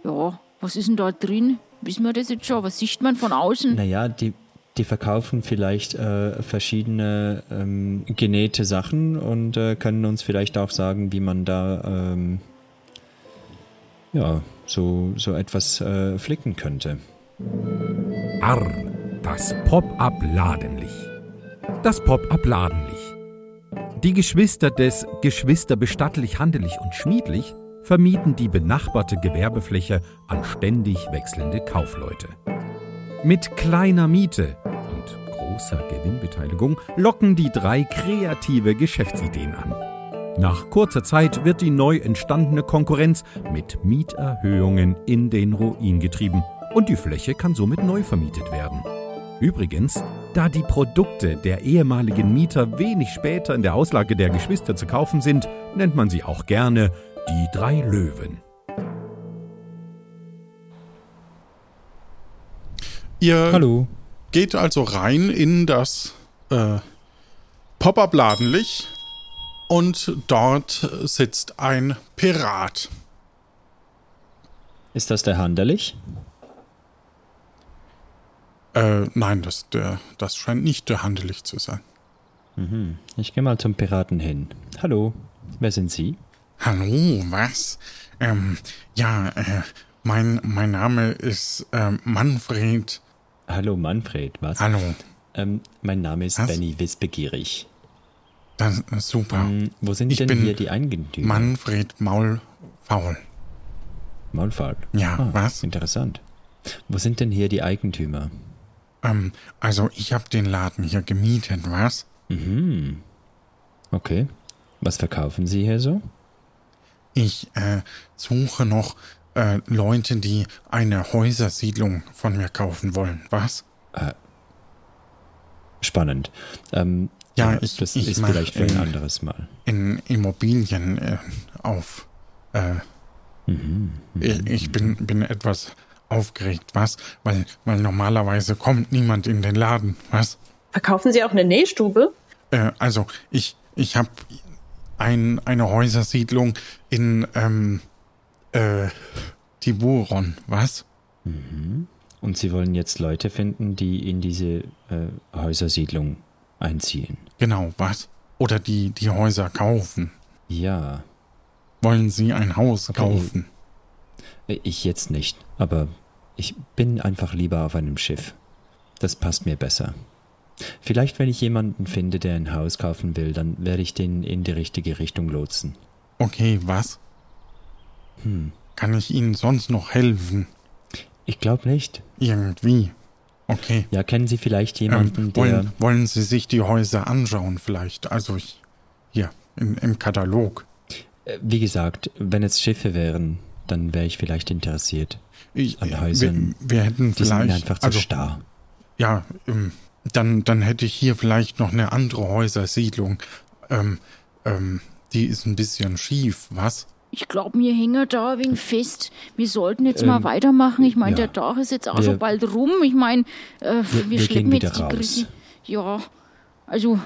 Ja, was ist denn da drin? Wissen wir das jetzt schon? Was sieht man von außen? Naja, die, die verkaufen vielleicht äh, verschiedene ähm, genähte Sachen und äh, können uns vielleicht auch sagen, wie man da ähm, ja, so, so etwas äh, flicken könnte. Arr, das Pop-up-Ladenlich. Das Pop-up-Ladenlich. Die Geschwister des Geschwister bestattlich, handelig und schmiedlich vermieten die benachbarte Gewerbefläche an ständig wechselnde Kaufleute. Mit kleiner Miete und großer Gewinnbeteiligung locken die drei kreative Geschäftsideen an. Nach kurzer Zeit wird die neu entstandene Konkurrenz mit Mieterhöhungen in den Ruin getrieben und die Fläche kann somit neu vermietet werden. Übrigens, da die Produkte der ehemaligen Mieter wenig später in der Auslage der Geschwister zu kaufen sind, nennt man sie auch gerne die drei Löwen. Ihr Hallo. geht also rein in das äh, Pop-up-Ladenlicht und dort sitzt ein Pirat. Ist das der Handerlich? Äh, nein, das, der, das scheint nicht der Handelig zu sein. Ich gehe mal zum Piraten hin. Hallo, wer sind Sie? Hallo, was? Ähm, ja, äh, mein, mein Name ist ähm, Manfred. Hallo Manfred, was? Hallo, Ähm, mein Name ist Was? Benny Wissbegierig. das ist super. Hm, wo sind Ich denn bin hier die Eigentümer? Manfred Maulfaul. Maulfahrt. Ja, Ah, was? Interessant. Wo sind denn hier die Eigentümer? Ähm, also ich habe den Laden hier gemietet, was? Mhm. Okay. Was verkaufen Sie hier so? Ich äh, suche noch äh, Leute, die eine Häusersiedlung von mir kaufen wollen, was? Spannend. Ähm, Ja, ich- das ich ist vielleicht für ein anderes Mal. In Immobilien äh, auf. Äh, Mhm. ich ich bin, bin etwas aufgeregt, was? Weil, weil normalerweise kommt niemand in den Laden, was? Verkaufen Sie auch eine Nähstube? Äh, also ich, ich habe ein, eine Häusersiedlung in ähm, äh, Tiburon, was? Und Sie wollen jetzt Leute finden, die in diese äh, Häusersiedlung einziehen. Genau, was? Oder die, die Häuser kaufen. Ja, Wollen Sie ein Haus Okay. kaufen? äh, ich jetzt nicht, aber ich bin einfach lieber auf einem Schiff. Das passt mir besser. Vielleicht, wenn ich jemanden finde, der ein Haus kaufen will, dann werde ich den in die richtige Richtung lotsen. Okay, was? Hm. Kann ich Ihnen sonst noch helfen? Ich glaube nicht. Irgendwie. Okay. Ja, kennen Sie vielleicht jemanden, Ähm, der. wollen, wollen Sie sich die Häuser anschauen vielleicht? Also ich, hier, im, im Katalog. Äh, Wie gesagt, wenn es Schiffe wären, dann wäre ich vielleicht interessiert. Ich, An äh, Häusern, wir, wir hätten Die sind mir vielleicht, einfach zu also, starr. ja, ähm, dann, dann hätte ich hier vielleicht noch eine andere Häusersiedlung. Ähm, ähm, die ist ein bisschen schief, was? Ich glaube, wir hängen da ein wenig fest. Wir sollten jetzt Ähm, mal weitermachen. Ich meine, ja. der Tag ist jetzt auch Wir- schon bald rum. Ich meine, äh, wir, wir schleppen jetzt die. Krise. Ja, also,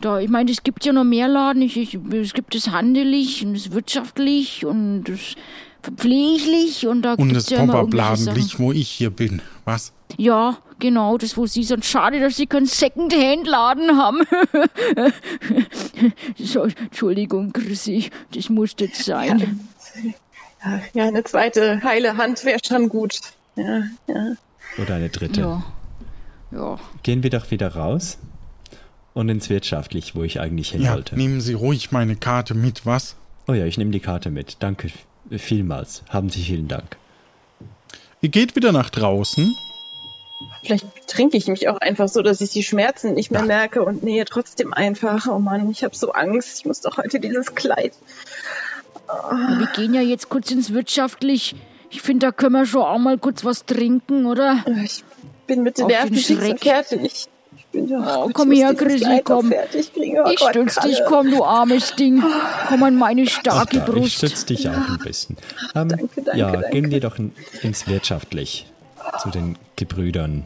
da, ich meine, es gibt ja noch mehr Laden. Ich, ich, es gibt das Handelig und das Wirtschaftlich und das Verpfleglich und da Und das ja Pop-Up-Ladenlicht, Sachen. wo ich hier bin, was? Ja, genau, das wo sie sind. Schade, dass sie keinen Second-Hand-Laden haben. so, Entschuldigung, Chrissy, das muss jetzt sein. Ja, ja, eine zweite heile Hand wäre schon gut. Ja, ja. Oder eine dritte. Ja. Ja. Gehen wir doch wieder raus und ins Wirtschaftlich, wo ich eigentlich hin Ja, wollte. nehmen Sie ruhig meine Karte mit, was? Oh ja, ich nehme die Karte mit. Danke vielmals. Haben Sie vielen Dank. Ihr geht wieder nach draußen. Vielleicht trinke ich mich auch einfach so, dass ich die Schmerzen nicht mehr merke und nähe trotzdem einfach. Oh Mann, ich habe so Angst. Ich muss doch heute dieses Kleid. Ja, wir gehen ja jetzt kurz ins Wirtschaftlich. Ich finde, da können wir schon auch mal kurz was trinken, oder? Ich bin mit den Nerven fix und fertig. Ich bin Oh, ich komm her, Chrissy, komm. Oh ich Gott, stütz dich, komm, du armes Ding. Komm an meine starke da, ich Brust. stütze dich auch ein bisschen. Ähm, Danke, danke, ja, danke. gehen wir doch in, ins Wirtschaftlich. Zu den Gebrüdern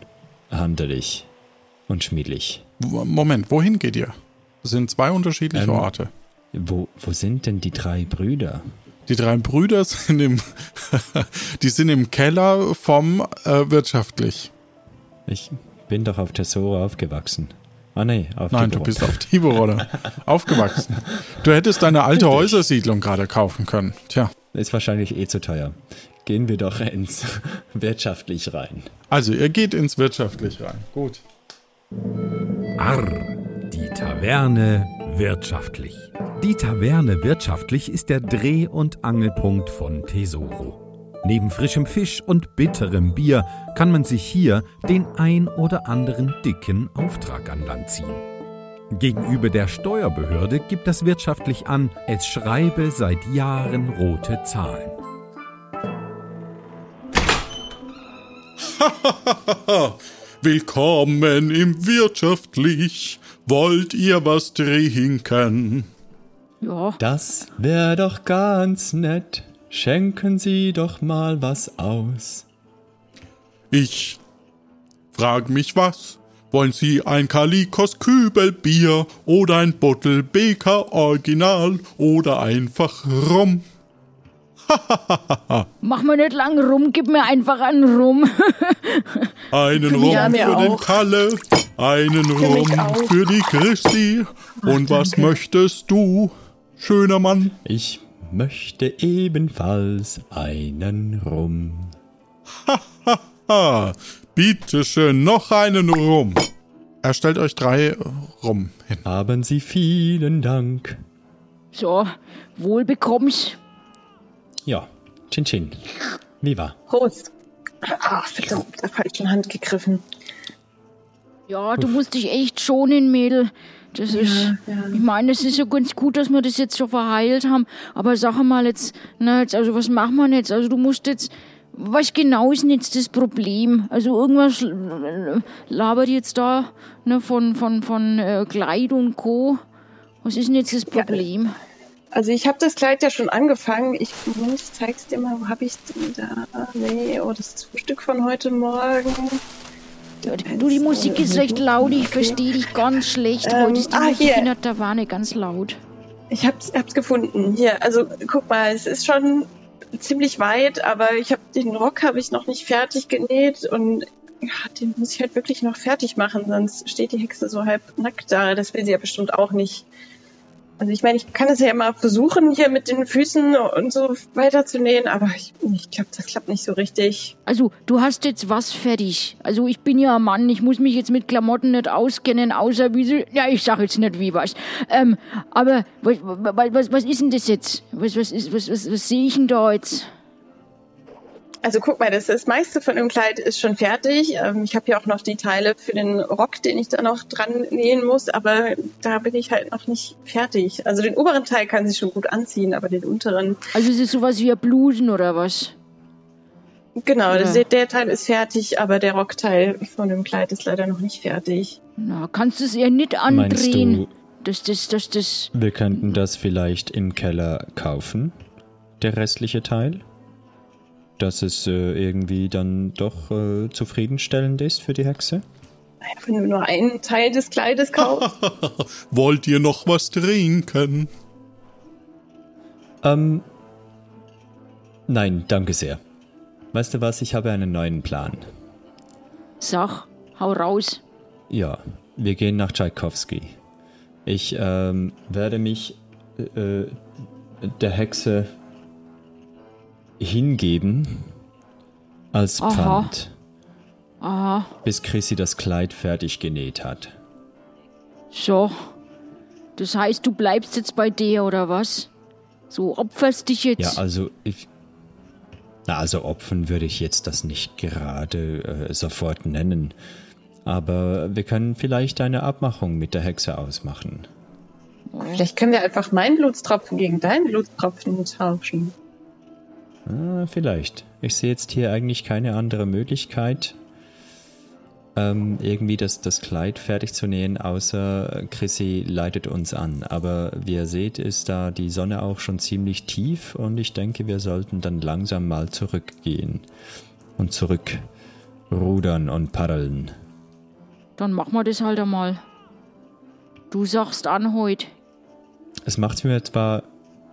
Handelich und Schmiedlich. Moment, wohin geht ihr? Das sind zwei unterschiedliche Ähm, Orte. Wo, wo sind denn die drei Brüder? Die drei Brüder sind im, die sind im Keller vom äh, wirtschaftlich. Ich bin doch auf Tesoro aufgewachsen. Ah nee, auf Nein, du Tiburon. bist auf Tiburon aufgewachsen. Du hättest deine alte Häusersiedlung gerade kaufen können. Tja, Ist wahrscheinlich eh zu teuer. Gehen wir doch ins Wirtschaftlich rein. also ihr geht ins wirtschaftlich rein. Gut. Arr, die Taverne wirtschaftlich. Die Taverne wirtschaftlich ist der Dreh- und Angelpunkt von Tesoro. Neben frischem Fisch und bitterem Bier kann man sich hier den ein oder anderen dicken Auftrag an Land ziehen. Gegenüber der Steuerbehörde gibt das wirtschaftlich an, es schreibe seit Jahren rote Zahlen. Willkommen im Wirtschaftlich. Wollt ihr was trinken? Ja, Das wär doch ganz nett. Schenken Sie doch mal was aus. Ich frag mich was. Wollen Sie ein Kalikos Kübelbier oder ein Bottle Beker Original oder einfach Rum? mach mal nicht lang rum, gib mir einfach einen Rum. Einen Rum ja, mir für den auch. Kalle, einen mich Rum für die Christi. Und was möchtest du, schöner Mann? Ich möchte ebenfalls einen Rum. Ah, bitteschön, noch einen Rum. Er stellt euch drei Rum hin. Haben Sie vielen Dank. So, wohl bekomm's. Ja, Chin Chin. Viva. Prost. Ah, verdammt, mit der falschen Hand gegriffen. Ja, du musst dich echt schonen, Mädel. Das ist, ich meine, es ist ja ganz gut, dass wir das jetzt schon verheilt haben. Aber sag mal jetzt, na jetzt, also was machen wir jetzt? Also du musst jetzt, was genau ist denn jetzt das Problem? Also irgendwas labert jetzt da ne, von, von, von äh, Kleid und Co. Was ist denn jetzt das Problem? Also ich habe das Kleid ja schon angefangen. Ich, ich zeig's dir mal. Wo habe ich denn da? Nee, oh, das Frühstück von heute Morgen. Du, die Musik ist recht laut, ich verstehe dich ganz schlecht. Ähm, Heute ist die ah, Musik hier. in der Taverne ganz laut. Ich hab's, hab's gefunden. Hier, also guck mal, es ist schon ziemlich weit, aber ich habe den Rock habe ich noch nicht fertig genäht und ja, den muss ich halt wirklich noch fertig machen, sonst steht die Hexe so halb nackt da. Das will sie ja bestimmt auch nicht. Also ich meine, ich kann es ja immer versuchen, hier mit den Füßen und so weiter zu nähen, aber ich, ich glaube, das klappt nicht so richtig. Also, du hast jetzt was fertig. Also, ich bin ja ein Mann, ich muss mich jetzt mit Klamotten nicht auskennen, außer wie sie. Ja, ich sag jetzt nicht wie was. Ähm, aber was, was, was ist denn das jetzt? Was, was, ist, was, was, was sehe ich denn da jetzt? Also guck mal, das, das meiste von dem Kleid ist schon fertig. Ähm, ich habe ja auch noch die Teile für den Rock, den ich da noch dran nähen muss, aber da bin ich halt noch nicht fertig. Also den oberen Teil kann sie schon gut anziehen, aber den unteren, Also, ist es sowas wie ein Blusen oder was? genau, Ja. der, der Teil ist fertig, aber der Rockteil von dem Kleid ist leider noch nicht fertig. Na, kannst du es eher nicht Meinst andrehen? du, Das, das, das, das. wir könnten das vielleicht im Keller kaufen? Der restliche Teil? Dass es äh, irgendwie dann doch äh, zufriedenstellend ist für die Hexe? Wenn du nur einen Teil des Kleides kaufst. Wollt ihr noch was trinken? Ähm. Nein, danke sehr. Weißt du was, ich habe einen neuen Plan. Sag, hau raus. Ja, wir gehen nach Tschaikowski. Ich ähm, werde mich äh, der Hexe hingeben als Aha. Pfand, Aha, bis Chrissy das Kleid fertig genäht hat. so. Das heißt, du bleibst jetzt bei der oder was? So opferst dich jetzt. Ja, also ich. Na, also opfern würde ich jetzt das nicht gerade äh, sofort nennen. Aber wir können vielleicht eine Abmachung mit der Hexe ausmachen. Vielleicht können wir einfach meinen Blutstropfen gegen deinen Blutstropfen tauschen. Ah, vielleicht. Ich sehe jetzt hier eigentlich keine andere Möglichkeit, ähm, irgendwie das, das Kleid fertig zu nähen, außer Chrissy leitet uns an. Aber wie ihr seht, ist da die Sonne auch schon ziemlich tief und ich denke, wir sollten dann langsam mal zurückgehen und zurückrudern und paddeln. Dann machen wir das halt einmal. Du sagst an heute. Es macht mir zwar,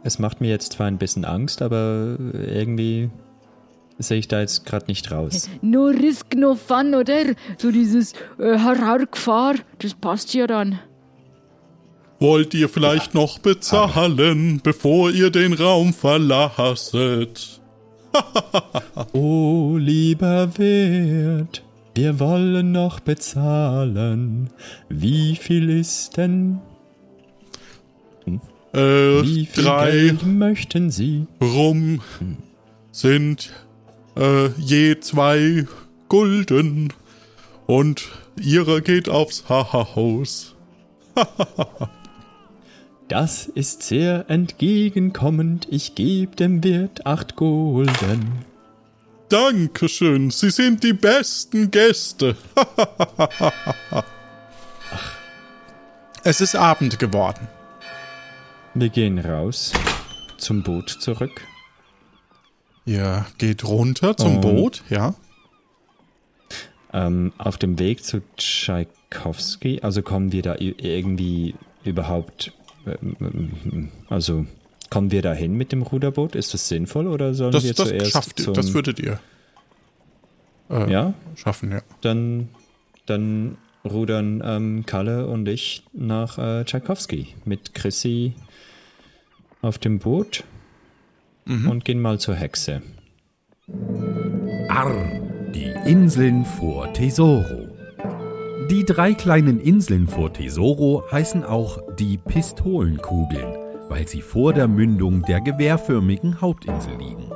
es macht mir jetzt zwar ein bisschen Angst, aber irgendwie sehe ich da jetzt gerade nicht raus. No risk, no fun, oder? So dieses äh, Horrorgefahr, das passt ja dann. Wollt ihr vielleicht noch bezahlen, bevor ihr den Raum verlasset? Oh, lieber Wirt, wir wollen noch bezahlen. Wie viel ist denn? Äh, Wie viel drei Geld möchten Sie? Rum sind äh, je zwei Gulden und ihre geht aufs Haus. Das ist sehr entgegenkommend. Ich geb dem Wirt acht Gulden. Dankeschön, Sie sind die besten Gäste. es ist Abend geworden. Wir gehen raus zum Boot zurück. Ihr geht runter zum Und- Boot, ja? Ähm, auf dem Weg zu Tschaikowski, also kommen wir da irgendwie überhaupt, ähm, also kommen wir da hin mit dem Ruderboot? Ist das sinnvoll oder sollen Das, wir das zuerst schafft zum, das würdet ihr äh, Ja, schaffen, ja. dann, dann rudern ähm, Kalle und ich nach äh, Tschaikowski mit Chrissy auf dem Boot und gehen mal zur Hexe. Arr, die Inseln vor Tesoro. Die drei kleinen Inseln vor Tesoro heißen auch die Pistolenkugeln, weil sie vor der Mündung der gewehrförmigen Hauptinsel liegen.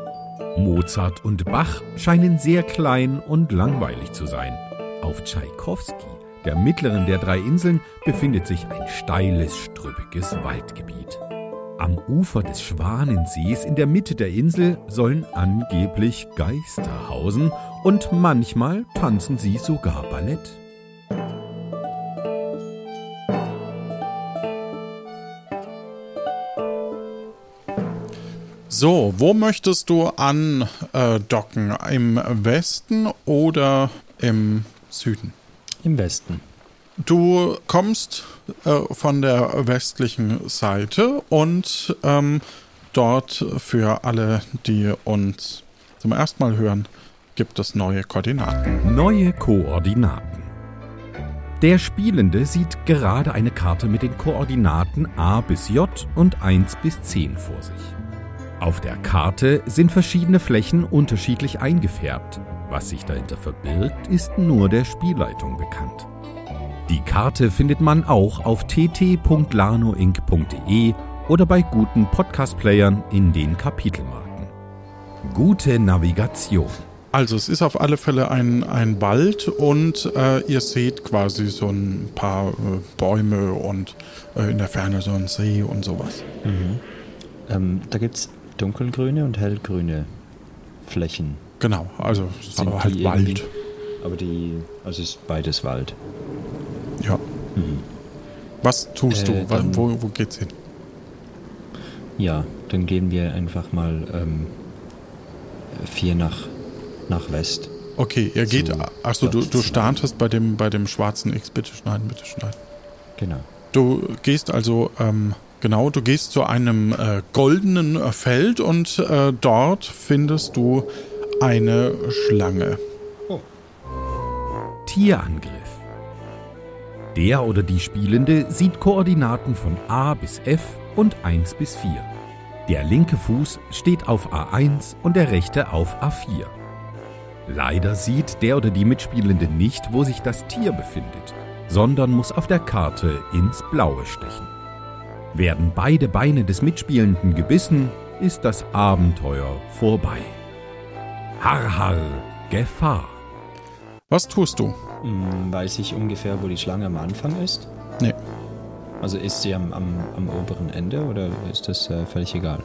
Mozart und Bach scheinen sehr klein und langweilig zu sein. Auf Tschaikowski, der mittleren der drei Inseln, befindet sich ein steiles, strüppiges Waldgebiet. Am Ufer des Schwanensees in der Mitte der Insel sollen angeblich Geister hausen und manchmal tanzen sie sogar Ballett. So, wo möchtest du andocken? Im Westen oder im Süden? Im Westen. Du kommst äh, von der westlichen Seite und ähm, dort für alle, die uns zum ersten Mal hören, gibt es neue Koordinaten. Neue Koordinaten. Der Spielende sieht gerade eine Karte mit den Koordinaten A bis J und 1 bis 10 vor sich. Auf der Karte sind verschiedene Flächen unterschiedlich eingefärbt. Was sich dahinter verbirgt, ist nur der Spielleitung bekannt. Die Karte findet man auch auf tt.lanoinc.de oder bei guten Podcast-Playern in den Kapitelmarken. Gute Navigation. Also es ist auf alle Fälle ein, ein Wald und äh, ihr seht quasi so ein paar äh, Bäume und äh, in der Ferne so ein See und sowas. Ähm, da gibt es dunkelgrüne und hellgrüne Flächen. Genau, also es ist Sind aber halt Wald. Aber die, also es ist beides Wald. Ja. Was tust Äh, du? Dann- Wo, wo geht's hin? Ja, dann gehen wir einfach mal ähm, vier nach, nach West. Okay, ihr geht. So, Achso, du, du startest bei dem, bei dem schwarzen X. Bitte schneiden, bitte schneiden. Genau. Du gehst also, ähm, genau, du gehst zu einem äh, goldenen äh, Feld und äh, dort findest du eine Schlange. Tierangriff. Der oder die Spielende sieht Koordinaten von A bis F und 1 bis 4. Der linke Fuß steht auf A1 und der rechte auf A4. Leider sieht der oder die Mitspielende nicht, wo sich das Tier befindet, sondern muss auf der Karte ins Blaue stechen. Werden beide Beine des Mitspielenden gebissen, ist das Abenteuer vorbei. Har Gefahr. Was tust du? Hm, weiß ich ungefähr, wo die Schlange am Anfang ist? Nee. Also ist sie am, am, am oberen Ende oder ist das äh, völlig egal?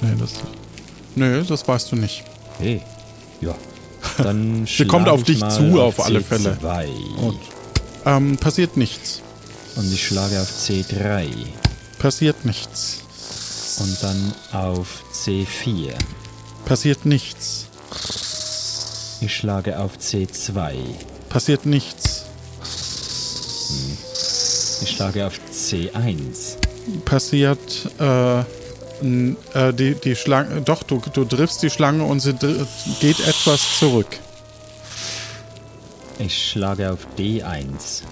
Nee, das, nee, das weißt du nicht. Hey, ja. Dann Sie kommt auf ich dich zu, auf alle Fälle. C2. Und ähm, passiert nichts. Und ich schlage auf C3. Passiert nichts. Und dann auf C4. Passiert nichts. Ich schlage auf C2. Passiert nichts. Ich schlage auf C1. Passiert äh, äh, die, die Schlange. Doch, du, du triffst die Schlange und sie geht etwas zurück. Ich schlage auf D1.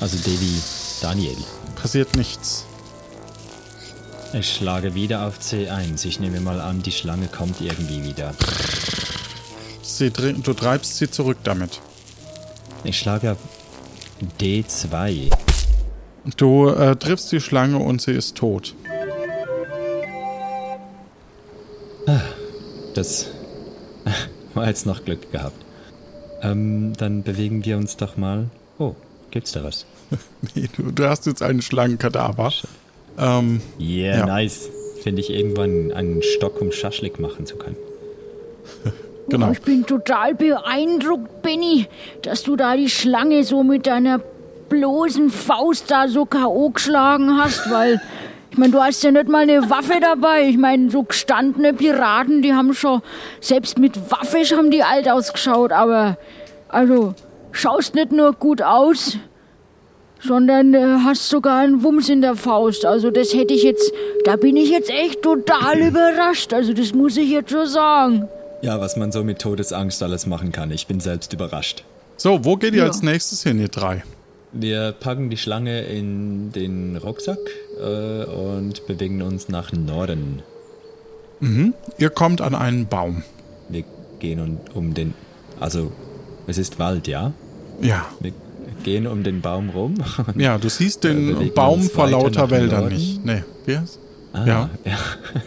Also D wie Daniel. Passiert nichts. Ich schlage wieder auf C1. Ich nehme mal an, die Schlange kommt irgendwie wieder. Sie, du treibst sie zurück damit. Ich schlage auf D2. Du äh, triffst die Schlange und sie ist tot. Das war jetzt noch Glück gehabt. Ähm, dann bewegen wir uns doch mal. Oh, Gibt's da was? Nee, du, du hast jetzt einen Schlangenkadaver. Ähm, Yeah, Ja. nice. Finde ich irgendwann einen Stock, um Schaschlik machen zu können. genau. Oh, Ich bin total beeindruckt, Benny, dass du da die Schlange so mit deiner bloßen Faust da so K.O. geschlagen hast, weil. Ich meine, du hast ja nicht mal eine Waffe dabei. Ich meine, so gestandene Piraten, die haben schon, selbst mit Waffe haben die alt ausgeschaut, aber, also, schaust nicht nur gut aus, sondern äh, hast sogar einen Wumms in der Faust. Also, das hätte ich jetzt, da bin ich jetzt echt total überrascht. Also, das muss ich jetzt schon sagen. Ja, was man so mit Todesangst alles machen kann. Ich bin selbst überrascht. So, wo geht ihr Ja. als nächstes hin, ihr drei? Wir packen die Schlange in den Rucksack äh, und bewegen uns nach Norden. Ihr kommt an einen Baum. Wir gehen um, um den. Also, es ist Wald, ja? Ja. Wir gehen um den Baum rum. Ja, du siehst den Baum vor lauter Wäldern Norden? nicht. Nee, wie? Ah, Ja. ja.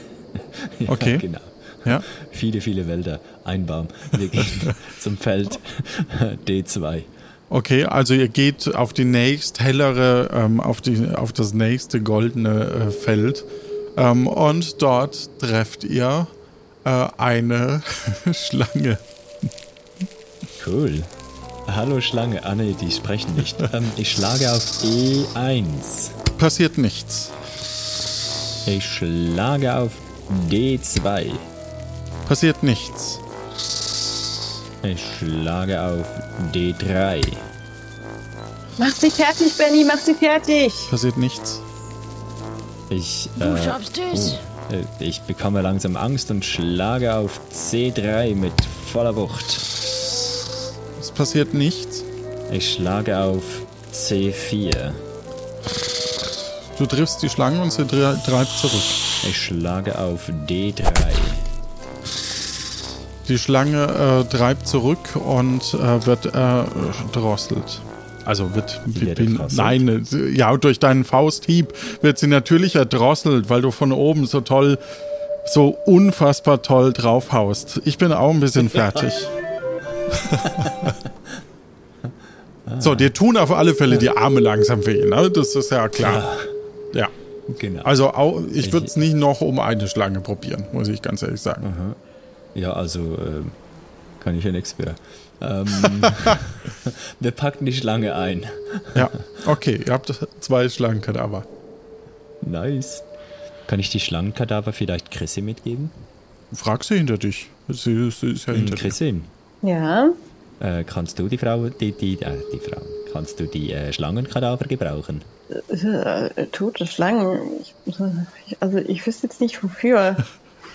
ja. Okay. Genau. Ja. Viele, viele Wälder, ein Baum. Wir gehen zum Feld D2. Okay, also ihr geht auf die nächst hellere, ähm, auf, die, auf das nächste goldene äh, Feld ähm, und dort trefft ihr äh, eine Schlange. Cool. Hallo Schlange. Ah nee, die sprechen nicht. ähm, ich schlage auf E1. Passiert nichts. Ich schlage auf D2. Passiert nichts. Ich schlage auf D3. Mach sie fertig, Benny, mach sie fertig. Passiert nichts. Ich, Du äh, schaffst es. oh, äh, ich bekomme langsam Angst und schlage auf C3 mit voller Wucht. Es passiert nichts. Ich schlage auf C4. Du triffst die Schlange und sie treibt zurück. Ich schlage auf D3. Die Schlange äh, treibt zurück und äh, wird äh, drosselt. Also wird, bin- erdrosselt? nein, äh, ja, durch deinen Fausthieb wird sie natürlich erdrosselt, weil du von oben so toll, so unfassbar toll draufhaust. Ich bin auch ein bisschen fertig. so, dir tun auf alle Fälle die Arme langsam weh, ne? Das ist ja klar. Ja. Genau. Also auch, ich würde es nicht noch um eine Schlange probieren, muss ich ganz ehrlich sagen. Ja, also ähm, kann ich ja nichts für. Ähm, wir packen die Schlange ein. Ja, okay, ihr habt zwei Schlangenkadaver. Nice. Kann ich die Schlangenkadaver vielleicht Chrissy mitgeben? Frag sie hinter dich. Sie, sie ist ja hinter dir. Chrissy, Ja. äh, kannst du die Frau, die, die, äh, die Frau, kannst du die äh, Schlangenkadaver gebrauchen? Äh, tote Schlangen. Ich- also ich wüsste jetzt nicht wofür.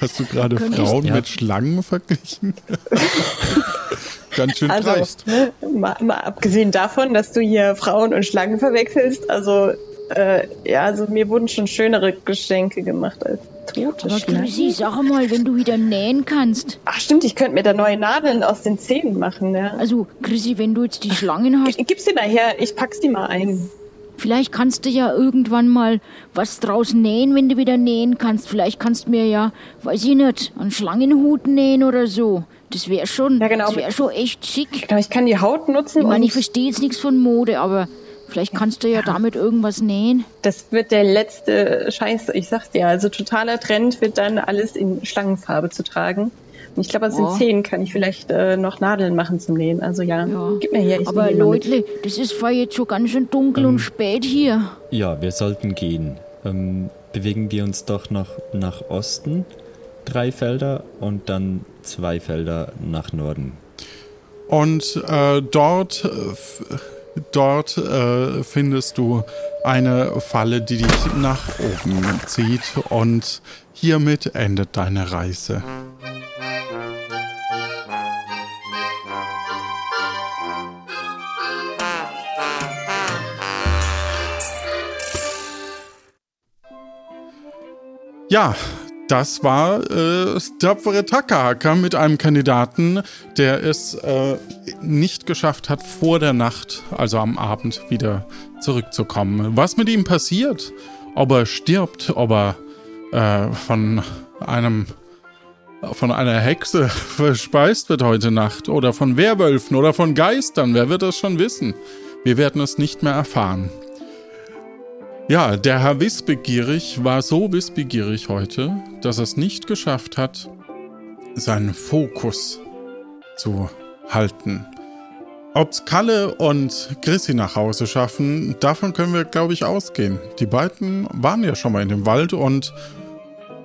Hast du gerade Frauen Ja. mit Schlangen verglichen? Ganz schön Also, dreist. ne, mal, mal abgesehen davon, dass du hier Frauen und Schlangen verwechselst, also äh, ja, also mir wurden schon schönere Geschenke gemacht als tote Aber Schlangen. Chrissy, sag mal, wenn du wieder nähen kannst. Ach stimmt, ich könnte mir da neue Nadeln aus den Zähnen machen, ja. Also, Chrissy, wenn du jetzt die Schlangen hast, G- Gib's dir mal her, ich pack's die mal ein. Vielleicht kannst du ja irgendwann mal was draus nähen, wenn du wieder nähen kannst. Vielleicht kannst du mir ja, weiß ich nicht, einen Schlangenhut nähen oder so. Das wäre schon, Ja, genau. das wäre schon echt schick. Genau, ich kann die Haut nutzen Ich meine, ich verstehe jetzt nichts von Mode, aber vielleicht kannst du ja damit irgendwas nähen. das wird der letzte Scheiß, ich sag's dir. Also totaler Trend wird dann alles in Schlangenfarbe zu tragen. Ich glaube, aus Oh. den Zähnen kann ich vielleicht äh, noch Nadeln machen zum Nähen. Also ja, Ja. gib mir her, ich Aber. Leute, das ist zwar jetzt schon ganz schön dunkel und spät hier. Ja, wir sollten gehen. Ähm, bewegen wir uns doch noch nach Osten, drei Felder und dann zwei Felder nach Norden. Und äh, dort, äh, dort äh, findest du eine Falle, die dich nach oben zieht. Und hiermit endet deine Reise. Ja, das war äh, tapfere Takahaka mit einem Kandidaten, der es äh, nicht geschafft hat, vor der Nacht, also am Abend, wieder zurückzukommen. Was mit ihm passiert, ob er stirbt, ob er äh, von einem von einer Hexe verspeist wird heute Nacht oder von Werwölfen oder von Geistern, wer wird das schon wissen? Wir werden es nicht mehr erfahren. Ja, der Herr Wissbegierig war so wissbegierig heute, dass er es nicht geschafft hat, seinen Fokus zu halten. Ob's Kalle und Chrissy nach Hause schaffen, davon können wir, glaube ich, ausgehen. Die beiden waren ja schon mal in dem Wald und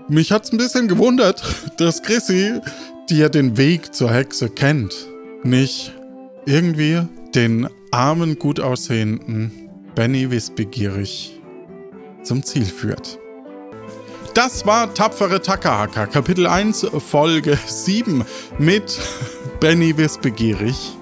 mich hat's ein bisschen gewundert, dass Chrissy, die ja den Weg zur Hexe kennt, nicht irgendwie den armen, gut aussehenden Benny Wissbegierig zum Ziel führt. Das war Tapfere Takahaka, Kapitel 1, Folge 7 mit Benny Wissbegierig,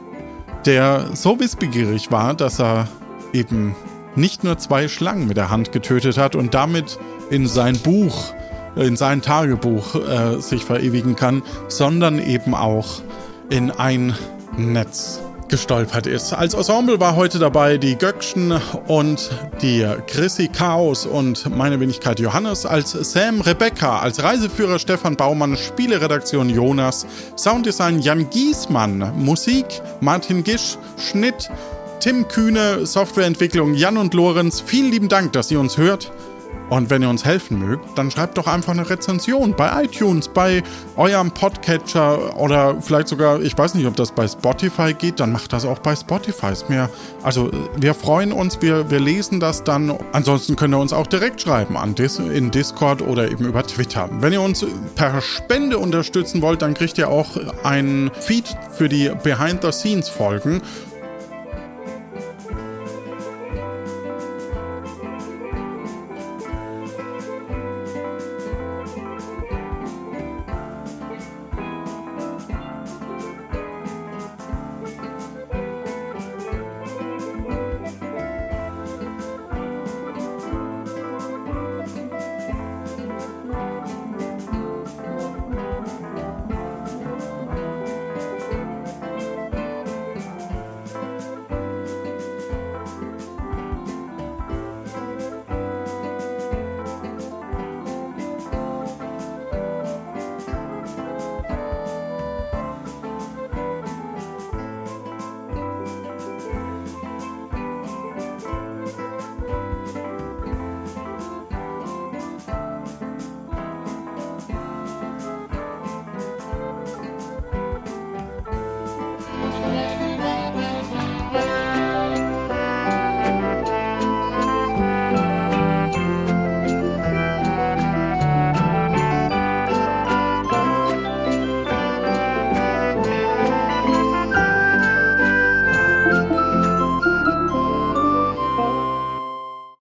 der so wissbegierig war, dass er eben nicht nur zwei Schlangen mit der Hand getötet hat und damit in sein Buch, in sein Tagebuch äh, sich verewigen kann, sondern eben auch in ein Netz gestolpert ist. Als Ensemble war heute dabei die Göckchen und die Chrissy Chaos und meine Wenigkeit Johannes, als Sam Rebecca, als Reiseführer Stefan Baumann, Spieleredaktion Jonas, Sounddesign Jan Giesmann, Musik Martin Gisch, Schnitt Tim Kühne, Softwareentwicklung Jan und Lorenz. Vielen lieben Dank, dass ihr uns hört. Und wenn ihr uns helfen mögt, dann schreibt doch einfach eine Rezension bei iTunes, bei eurem Podcatcher oder vielleicht sogar, ich weiß nicht, ob das bei Spotify geht, dann macht das auch bei Spotify. Ist mir, also wir freuen uns, wir, wir lesen das dann. Ansonsten könnt ihr uns auch direkt schreiben an Dis, in Discord oder eben über Twitter. Wenn ihr uns per Spende unterstützen wollt, dann kriegt ihr auch einen Feed für die Behind-the-Scenes-Folgen.